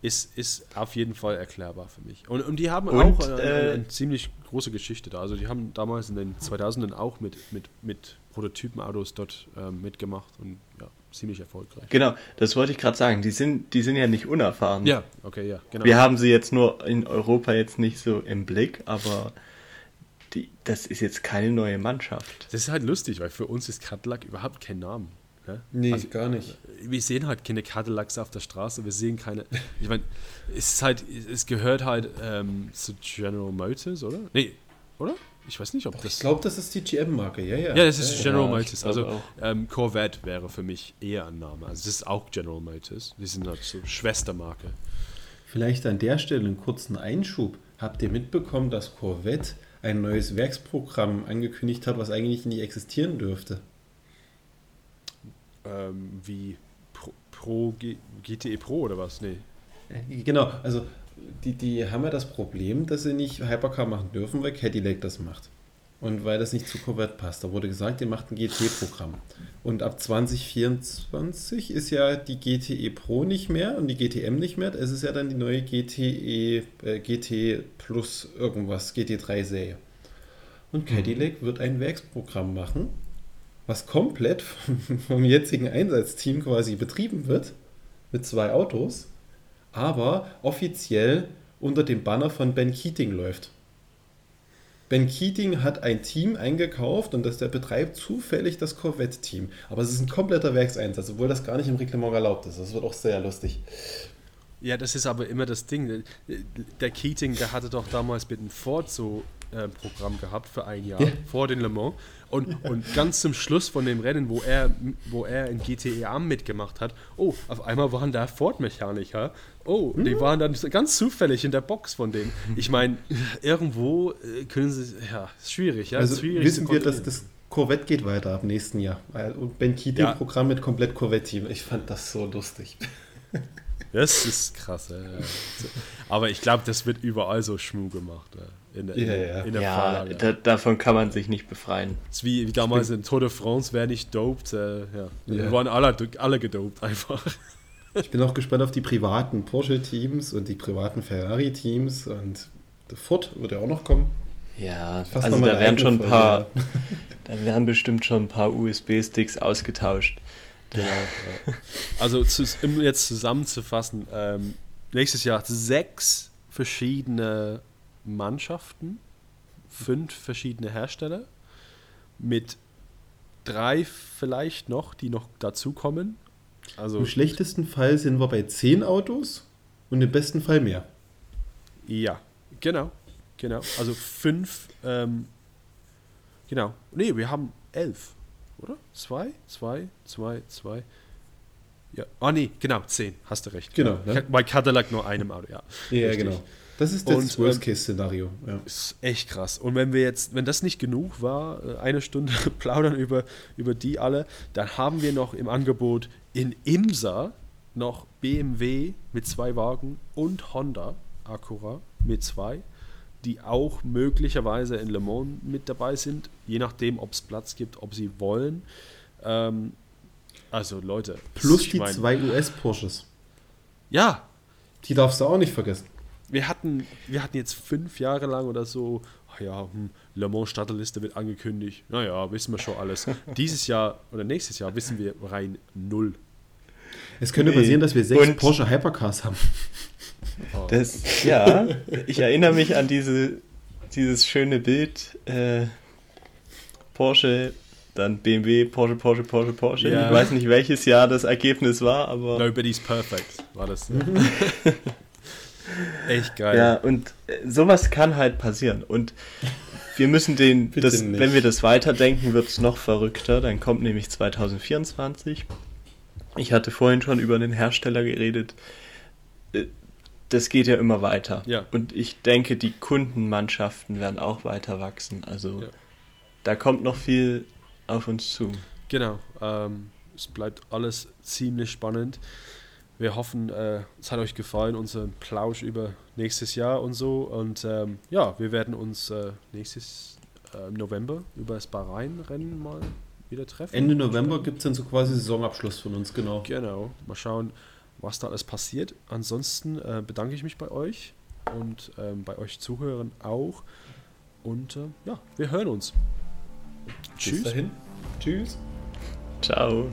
S1: Ist, ist auf jeden Fall erklärbar für mich. Und, und die haben und, auch eine, äh, eine, ziemlich große Geschichte da. Also die haben damals in den 2000ern auch mit, mit, mit Prototypenautos dort ähm, mitgemacht und ja, ziemlich erfolgreich.
S3: Genau, das wollte ich gerade sagen. Die sind, die sind ja nicht unerfahren.
S1: Ja, okay, ja,
S3: genau. Wir haben sie jetzt nur in Europa jetzt nicht so im Blick, aber die, das ist jetzt keine neue Mannschaft.
S1: Das ist halt lustig, weil für uns ist Cadillac überhaupt kein Name.
S2: Ja? Nee, also, gar nicht.
S1: Wir sehen halt keine Cadillacs auf der Straße, wir sehen keine. Ich meine, es ist halt, es gehört halt ähm, zu General Motors, oder? Nee, oder? Ich weiß nicht, ob das.
S2: Ich glaube, das ist die GM-Marke, ja, ja.
S1: Ja, das ist ja, General ja, Motors. Also ähm, Corvette wäre für mich eher ein Name. Also das ist auch General Motors. Die sind halt so Schwestermarke.
S2: Vielleicht an der Stelle einen kurzen Einschub. Habt ihr mitbekommen, dass Corvette ein neues Werksprogramm angekündigt hat, was eigentlich nicht existieren dürfte?
S1: Ähm, wie Pro, Pro G, GTE Pro oder was? Nee.
S2: Äh, genau, also die, die haben ja das Problem, dass sie nicht Hypercar machen dürfen, weil Cadillac das macht. Und weil das nicht zu Corvette passt. Da wurde gesagt, ihr macht ein GT-Programm. Und ab 2024 ist ja die GTE Pro nicht mehr und die GTM nicht mehr. Es ist ja dann die neue GTE, äh, GT Plus irgendwas, GT3-Serie. Und. Cadillac wird ein Werksprogramm machen, was komplett vom, vom jetzigen Einsatzteam quasi betrieben wird, mit zwei Autos, aber offiziell unter dem Banner von Ben Keating läuft. Ben Keating hat ein Team eingekauft und das der betreibt zufällig das Corvette-Team. Aber es ist ein kompletter Werkseinsatz, obwohl das gar nicht im Reglement erlaubt ist. Das wird auch sehr lustig.
S1: Ja, das ist aber immer das Ding. Der Keating, der hatte doch damals mit dem Ford so ein äh, Programm gehabt für ein Jahr ja. vor den Le Mans. Und, und ganz zum Schluss von dem Rennen, wo er, wo er in GTE mitgemacht hat, oh, auf einmal waren da Ford-Mechaniker. Oh, die hm. waren dann ganz zufällig in der Box von denen. Ich meine, irgendwo äh, können sie, ja, ist schwierig. Ja?
S2: Also
S1: schwierig
S2: wissen wir, dass das Corvette geht weiter ab nächsten Jahr. Und Ben Keating-Programm ja. mit komplett Corvette-Team. Ich fand das so lustig.
S1: Das ist krass. Ja. Aber ich glaube, das wird überall so Schmuh gemacht.
S3: In der, ja, ja. In der ja da, davon kann man sich nicht befreien.
S1: Das ist wie, wie damals in Tour de France, wer nicht dopt, äh, ja. Wir waren alle, alle gedopt einfach.
S2: Ich bin auch gespannt auf die privaten Porsche-Teams und die privaten Ferrari-Teams und der Ford wird ja auch noch kommen.
S3: Ja, Fast also da werden schon ein paar, da werden bestimmt schon ein paar USB-Sticks ausgetauscht.
S1: Genau. Ja. Also zu, um jetzt zusammenzufassen, ähm, nächstes Jahr sechs verschiedene Mannschaften, fünf verschiedene Hersteller mit drei vielleicht noch, die noch dazukommen.
S2: Also Im schlechtesten Fall sind wir bei zehn Autos und im besten Fall mehr.
S1: Ja, genau, genau. Also fünf, ähm, genau. Nee, wir haben elf oder? Zwei? Zwei? Zwei? Zwei? Ja. Oh nee, genau, zehn. Hast du recht.
S2: Genau. Ne?
S1: Bei Cadillac nur einem Auto, ja.
S2: Ja, Richtig. genau. Das ist das ähm, Worst-Case-Szenario.
S1: Ja. Ist echt krass. Und wenn wir jetzt, wenn das nicht genug war, äh, eine Stunde plaudern über, über die alle, dann haben wir noch im Angebot in Imsa noch BMW mit zwei Wagen und Honda Acura mit zwei die auch möglicherweise in Le Mans mit dabei sind, je nachdem, ob es Platz gibt, ob sie wollen. Ähm, also Leute.
S2: Plus die mein, zwei US-Porsches.
S1: Ja.
S2: Die darfst du auch nicht vergessen.
S1: Wir hatten, wir hatten jetzt fünf Jahre lang oder so, ja, hm, Le Mans Starterliste wird angekündigt. Naja, wissen wir schon alles. Dieses Jahr oder nächstes Jahr wissen wir rein null.
S2: Es könnte passieren, dass wir sechs Und Porsche Hypercars haben.
S3: Das, ja, ich erinnere mich an diese, dieses schöne Bild. Äh, Porsche, dann BMW, Porsche, Porsche, Porsche, Porsche. Ja. Ich weiß nicht, welches Jahr das Ergebnis war, aber.
S1: Nobody's perfect war das. Echt geil.
S3: Ja, und äh, sowas kann halt passieren. Und wir müssen den, das, wenn wir das weiterdenken, wird es noch verrückter. Dann kommt nämlich 2024. Ich hatte vorhin schon über den Hersteller geredet. Äh, das geht ja immer weiter.
S1: Ja.
S3: Und ich denke, die Kundenmannschaften werden auch weiter wachsen. Also ja. da kommt noch viel auf uns zu.
S1: Genau. Ähm, es bleibt alles ziemlich spannend. Wir hoffen, äh, es hat euch gefallen, unser Plausch über nächstes Jahr und so. Und ähm, ja, wir werden uns äh, nächstes äh, November über das Bahrain-Rennen mal wieder treffen.
S2: Ende November gibt es dann so quasi Saisonabschluss von uns, genau.
S1: Genau. Mal schauen, was da alles passiert. Ansonsten äh, bedanke ich mich bei euch und ähm, bei euch Zuhörern auch. Und äh, ja, wir hören uns.
S2: Bis Tschüss. dahin. Tschüss.
S3: Ciao.